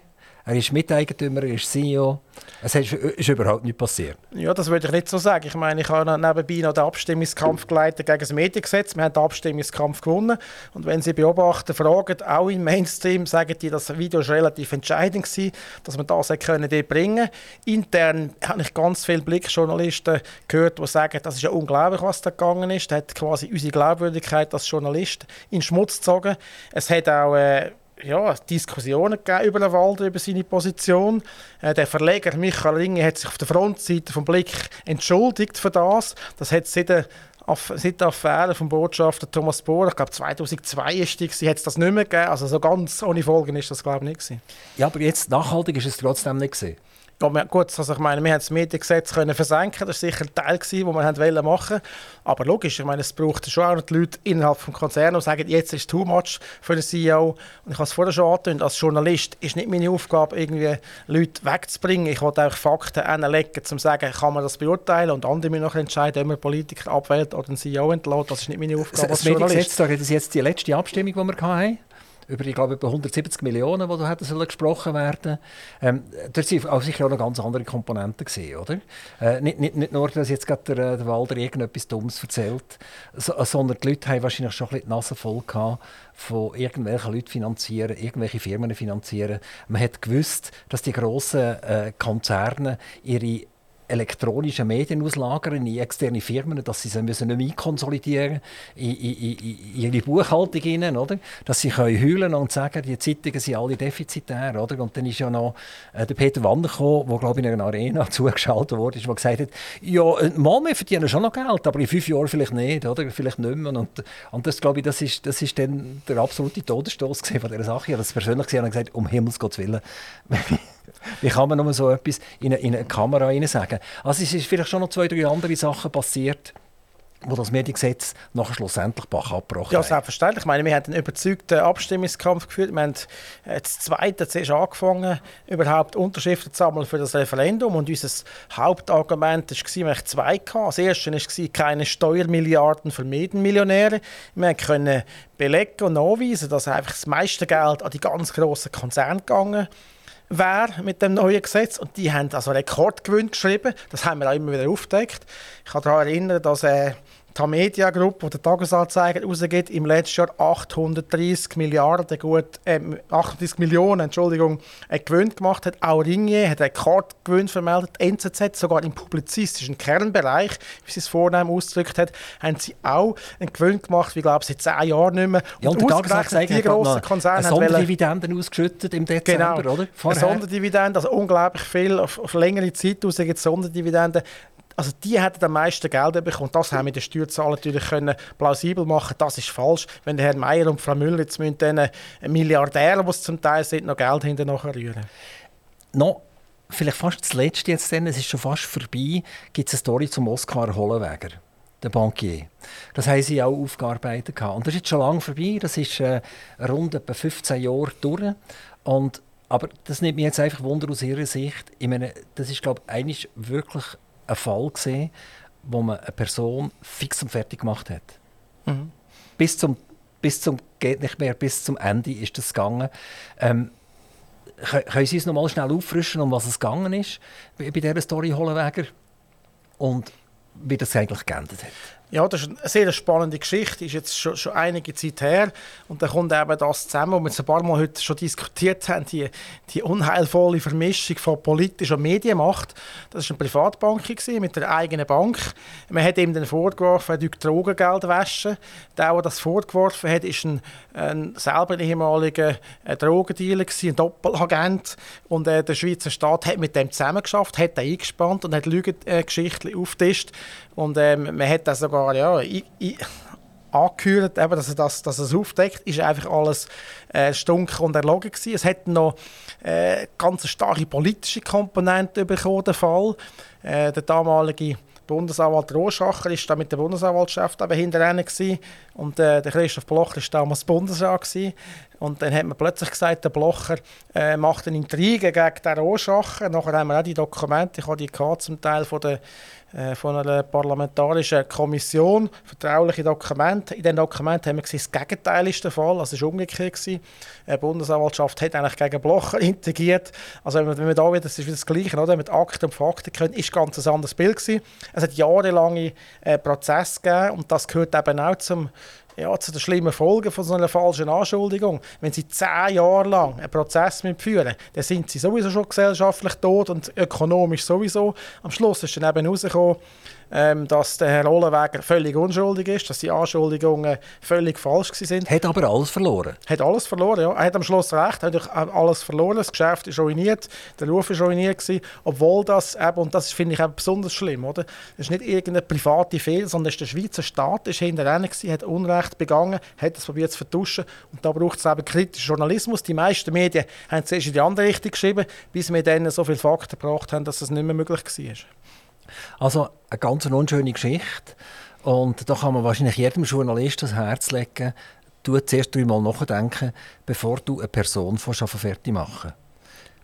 Er ist Miteigentümer, er ist CEO. Es ist, ist überhaupt nichts passiert. Ja, das würde ich nicht so sagen. Ich meine, ich habe nebenbei noch den Abstimmungskampf geleitet gegen das Mediengesetz. Wir haben den Abstimmungskampf gewonnen. Und wenn Sie beobachten, fragen, auch im Mainstream, sagen die, das Video war relativ entscheidend war, dass man das können bringen Intern habe ich ganz viele Blickjournalisten gehört, die sagen, das ist ja unglaublich, was da gegangen ist. Das hat quasi unsere Glaubwürdigkeit als Journalist in Schmutz gezogen. Es hat auch... Äh, ja, Diskussionen über den Wald, über seine Position. Äh, der Verleger Michael Ringe hat sich auf der Frontseite vom Blick entschuldigt für das. Das hat seit der, seit der Affäre vom Botschafter Thomas Bohr, ich glaube 2002 ist die, hat es das nicht mehr gegeben. Also so ganz ohne Folgen ist das glaube ich nicht gewesen. Ja, aber jetzt nachhaltig ist es trotzdem nicht gewesen. Wir, gut, also ich meine, wir haben das Mediengesetz können versenken, das war sicher ein Teil, den wir wollen machen Aber logisch, ich meine, es braucht schon auch die Leute innerhalb des Konzerns, die sagen, jetzt ist es too much für den CEO. Und ich habe es vorher schon angetönt, als Journalist ist nicht meine Aufgabe, irgendwie Leute wegzubringen. Ich wollte auch Fakten hinlegen, um zu sagen, kann man das beurteilen und andere müssen noch entscheiden, ob man Politiker abwählt oder einen CEO entlässt. Das ist nicht meine Aufgabe das, als Journalist. Das ist jetzt die letzte Abstimmung, die wir hatten über, ich glaube, über 170 Millionen, die da hätten gesprochen werden ähm, Dort waren auch sicher auch noch ganz andere Komponenten, gewesen, oder? Äh, nicht, nicht, nicht nur, dass jetzt gerade der, äh, der Walder irgendetwas Dummes erzählt, so, sondern die Leute haben wahrscheinlich schon ein bisschen die Nase voll gehabt, von irgendwelchen Leuten finanzieren, irgendwelche Firmen finanzieren. Man hat gewusst, dass die grossen äh, Konzerne ihre elektronische Medien auslagern in externe Firmen, dass sie sie müssen nicht mehr einkonsolidieren in, in, in, ihre Buchhaltung rein, oder? Dass sie können heulen und sagen, die Zeitungen sind alle defizitär, oder? Und dann ist ja noch äh, der Peter Wander gekommen, der glaube ich in einer Arena [LAUGHS] zugeschaltet wurde, der gesagt hat, ja, äh, mal, wir verdienen schon noch Geld, aber in fünf Jahren vielleicht nicht, oder? Vielleicht nicht mehr. Und, und das glaube ich, das ist, das ist dann der absolute Todesstoß von dieser Sache. Ich habe das persönlich gesehen und gesagt, um Himmels Gottes Willen. [LAUGHS] Wie kann man nur so etwas in eine, in eine Kamera sagen? Also es ist vielleicht schon noch zwei, drei andere Sachen passiert wo das Mediengesetz nachher schlussendlich Bach abgebrochen Ja, selbstverständlich. Ich meine, wir haben einen überzeugten Abstimmungskampf geführt. Wir haben äh, das Zweite zuerst angefangen, überhaupt Unterschriften zu sammeln für das Referendum. Und unser Hauptargument war, wir hatten zwei. Das erste war, keine Steuermilliarden für Medienmillionäre. Wir können belegen und nachweisen, dass einfach das meiste Geld an die ganz grossen Konzerne gegangen ist wäre mit dem neuen Gesetz. Und die haben also Rekordgewinn geschrieben. Das haben wir auch immer wieder aufgedeckt. Ich kann daran erinnern, dass äh, die Media Group, die den Tagesanzeiger rausgibt, im letzten Jahr 830 Milliarden, gut, äh, 38 Millionen Entschuldigung, äh, Gewinn gemacht hat. Auch Ringier hat einen Rekordgewinn vermeldet. Die NZZ, sogar im publizistischen Kernbereich, wie sie es vornehm ausgedrückt hat, haben sie auch einen Gewinn gemacht, wie glaube seit zehn Jahren nicht mehr. Ja, und, und der Tagesanzeiger die grossen Konzerne eine Sonderdividenden ausgeschüttet im Dezember, genau, oder? Vorher. Eine Sonderdividende, also unglaublich viel, auf, auf längere Zeit aus gibt Sonderdividenden. Also die hätten am meisten Geld bekommen. Das haben wir den Steuerzahlern natürlich können plausibel machen. Das ist falsch. Wenn der Herr Meier und Frau Müller jetzt müssen den Milliardären, die es zum Teil sind, noch Geld hinterher rühren. No vielleicht fast das Letzte jetzt, denn, es ist schon fast vorbei, gibt es eine Story zum Oskar Hollenweger, der Bankier. Das haben sie auch aufgearbeitet. Und das ist jetzt schon lange vorbei, das ist äh, rund etwa 15 Jahre durch. Und, aber das nimmt mich jetzt einfach Wunder aus ihrer Sicht. Ich meine, das ist, glaube ich, wirklich einen Fall gesehen, wo man eine Person fix und fertig gemacht hat. Mhm. Bis zum bis zum geht nicht mehr, bis zum Ende ist das gegangen. Ähm, können Sie uns noch mal schnell auffrischen, um was es gegangen ist bei dieser Story Hollenweger und wie das eigentlich geendet hat? Ja, das ist eine sehr spannende Geschichte, ist jetzt schon, schon einige Zeit her. Und dann kommt eben das zusammen, was wir jetzt ein paar Mal heute schon diskutiert haben, die, die unheilvolle Vermischung von politischer Medienmacht. Das war eine Privatbank mit der eigenen Bank. Man hat ihm dann vorgeworfen, er würde Drogengeld waschen. Der, der das vorgeworfen hat, ist ein, ein selber ehemaliger äh, Drogendealer, ein Doppelagent. Und äh, der Schweizer Staat hat mit dem zusammengeschafft, hat ihn eingespannt und hat Lügengeschichten aufgetischt. Und ähm, man hat das sogar ja, ich, ich, angehört, dass, er das, dass er es aufdeckt, ist einfach alles äh, stunk und erlogen gewesen. Es hat noch äh, ganz starke politische Komponente bekommen, der Fall. Äh, der damalige Bundesanwalt Roschacher ist da mit der Bundesanwaltschaft eben hinterher und äh, der Christoph Blocher war damals Bundesrat gewesen. und dann hat man plötzlich gesagt, der Blocher äh, macht eine Intrige gegen den Roschacher. Nachher haben wir auch die Dokumente, ich habe die zum Teil von der von einer parlamentarischen Kommission, vertrauliche Dokumente. In diesen Dokumenten haben wir gesehen, das Gegenteil ist der Fall, also es war umgekehrt. Die Bundesanwaltschaft hat eigentlich gegen Blocher [LAUGHS] integriert. Also wenn wir da wieder, das ist wieder das Gleiche, oder? mit Akten und Fakten können, ist ganz ein anderes Bild gewesen. Es hat jahrelange äh, Prozesse gegeben und das gehört eben auch zum ja, zu den schlimmen Folgen von so einer falschen Anschuldigung. Wenn sie zehn Jahre lang einen Prozess mitführen, dann sind sie sowieso schon gesellschaftlich tot und ökonomisch sowieso. Am Schluss ist dann eben herausgekommen, ähm, dass der Herr Ohlenweger völlig unschuldig ist, dass die Anschuldigungen völlig falsch sind. Hat aber alles verloren. Hat alles verloren, ja. Er hat am Schluss recht, hat alles verloren. Das Geschäft ist ruiniert, der Ruf ist ruiniert gewesen, obwohl das eben, und das finde ich eben besonders schlimm, oder? Das ist nicht irgendeine private Fehler, sondern der Schweizer Staat ist hinter gewesen, hat Unrecht begangen, hat das probiert zu vertuschen und da braucht es eben kritischen Journalismus. Die meisten Medien haben zuerst in die andere Richtung geschrieben, bis wir dann so viele Fakten gebracht haben, dass es nicht mehr möglich war. Also eine ganz unschöne Geschichte. Und da kann man wahrscheinlich jedem Journalist das Herz legen, du zuerst dreimal nachdenken, bevor du eine Person fertig machen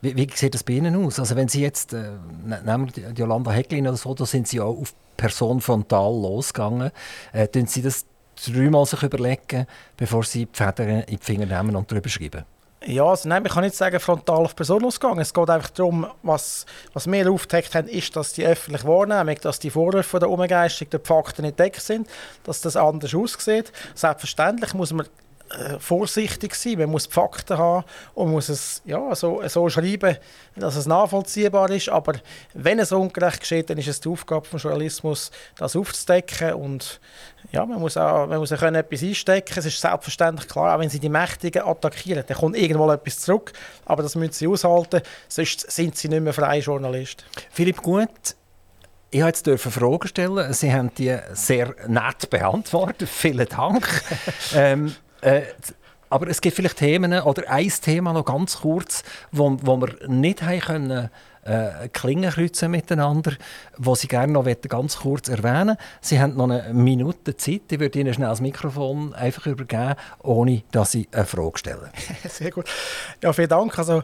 wie, wie sieht das bei Ihnen aus? Also wenn Sie jetzt, äh, ne, nehmen wir die Jolanda Hecklin oder so, da sind Sie auch auf Person frontal losgegangen. Äh, Sie das dreimal sich überlegen, bevor Sie die Federn in die Finger nehmen und darüber schreiben? Ja, also nein, man kann nicht sagen, frontal auf Person ausgegangen. Es geht einfach darum, was, was wir aufgedeckt haben, ist, dass die öffentliche Wahrnehmung, dass die Vorwürfe der Umgeistung der Fakten nicht deckt sind, dass das anders aussieht. Selbstverständlich muss man äh, vorsichtig sein, man muss die Fakten haben und muss es ja, so, so schreiben, dass es nachvollziehbar ist. Aber wenn es ungerecht geschieht, dann ist es die Aufgabe des Journalismus, das aufzudecken und ja, man muss auch, man muss auch können etwas einstecken. Es ist selbstverständlich klar, auch wenn sie die Mächtigen attackieren, dann kommt irgendwo etwas zurück. Aber das müssen sie aushalten, sonst sind sie nicht mehr freie Journalisten. Philipp Gut, ich durfte jetzt Fragen stellen. Sie haben die sehr nett beantwortet. [LAUGHS] Vielen Dank. [LAUGHS] ähm, äh, aber es gibt vielleicht Themen oder ein Thema noch ganz kurz, wo, wo wir nicht haben können, äh, Klingen kreuzen miteinander, wo Sie gerne noch ganz kurz erwähnen Sie haben noch eine Minute Zeit. Ich würde Ihnen schnell das Mikrofon einfach übergeben, ohne dass Sie eine Frage stellen. [LAUGHS] Sehr gut. Ja, vielen Dank. Also,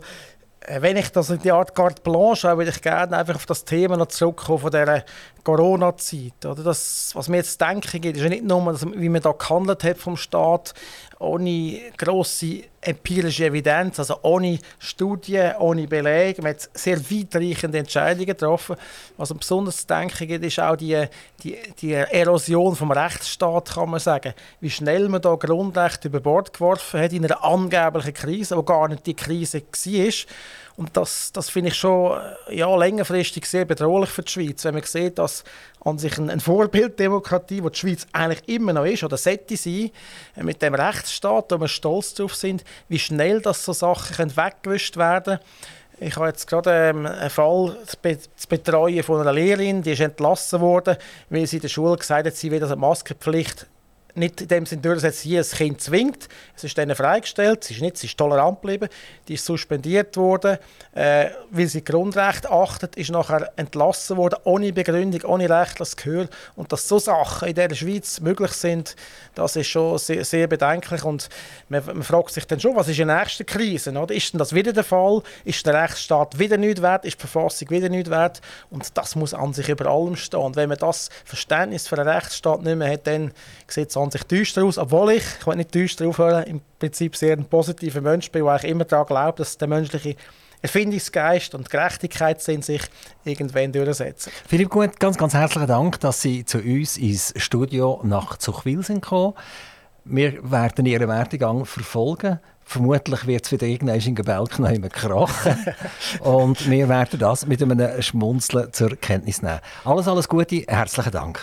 äh, wenn ich das in die Art carte blanche habe, würde ich gerne einfach auf das Thema noch zurückkommen von dieser Corona-Zeit. Das, was mir jetzt denken geht, ist ja nicht nur, wie man da gehandelt hat vom Staat, ohne grosse empirische Evidenz, also ohne Studien, ohne Belege. Man hat sehr weitreichende Entscheidungen getroffen. Was besonders zu denken gibt, ist auch die, die, die Erosion vom Rechtsstaat, kann man sagen. Wie schnell man da Grundrechte über Bord geworfen hat in einer angeblichen Krise, wo gar nicht die Krise war. Und das, das finde ich schon ja, längerfristig sehr bedrohlich für die Schweiz, wenn man sieht, dass an sich eine Vorbilddemokratie, wo die Schweiz eigentlich immer noch ist oder sollte sein, äh, mit dem Rechtsstaat, wo wir stolz darauf sind, wie schnell das so Sachen weggewischt werden können. Ich habe jetzt gerade ähm, einen Fall zu betreuen von einer Lehrerin, die ist entlassen worden, weil sie in der Schule gesagt hat, sie will eine Maskenpflicht nicht in dem Sinne durchsetzt, hier ein Kind zwingt. Es ist dann freigestellt, sie ist nicht, sie ist tolerant geblieben, die ist suspendiert worden, äh, weil sie Grundrechte achtet, ist nachher entlassen worden, ohne Begründung, ohne rechtliches Gehör. Und dass so Sachen in der Schweiz möglich sind, das ist schon sehr, sehr bedenklich und man, man, fragt sich dann schon, was ist die nächste Krise? Oder? Ist denn das wieder der Fall? Ist der Rechtsstaat wieder nicht wert? Ist die Verfassung wieder nicht wert? Und das muss an sich über allem stehen. Und wenn man das Verständnis für den Rechtsstaat nicht mehr hat, dann sieht es sich düster aus, obwohl ich, ich will nicht düster aufhören, im Prinzip sehr ein positiver Mensch bin, weil ich immer daran glaube, dass der menschliche Erfindungsgeist und Gerechtigkeit sind sich irgendwann durchsetzen. Philipp Gut, ganz, ganz herzlichen Dank, dass Sie zu uns ins Studio nach Zuchwil sind gekommen. Wir werden Ihren Werdegang verfolgen. Vermutlich wird es wieder irgendwann in Gebälk noch krachen. [LAUGHS] Und wir werden das mit einem Schmunzeln zur Kenntnis nehmen. Alles, alles Gute, herzlichen Dank.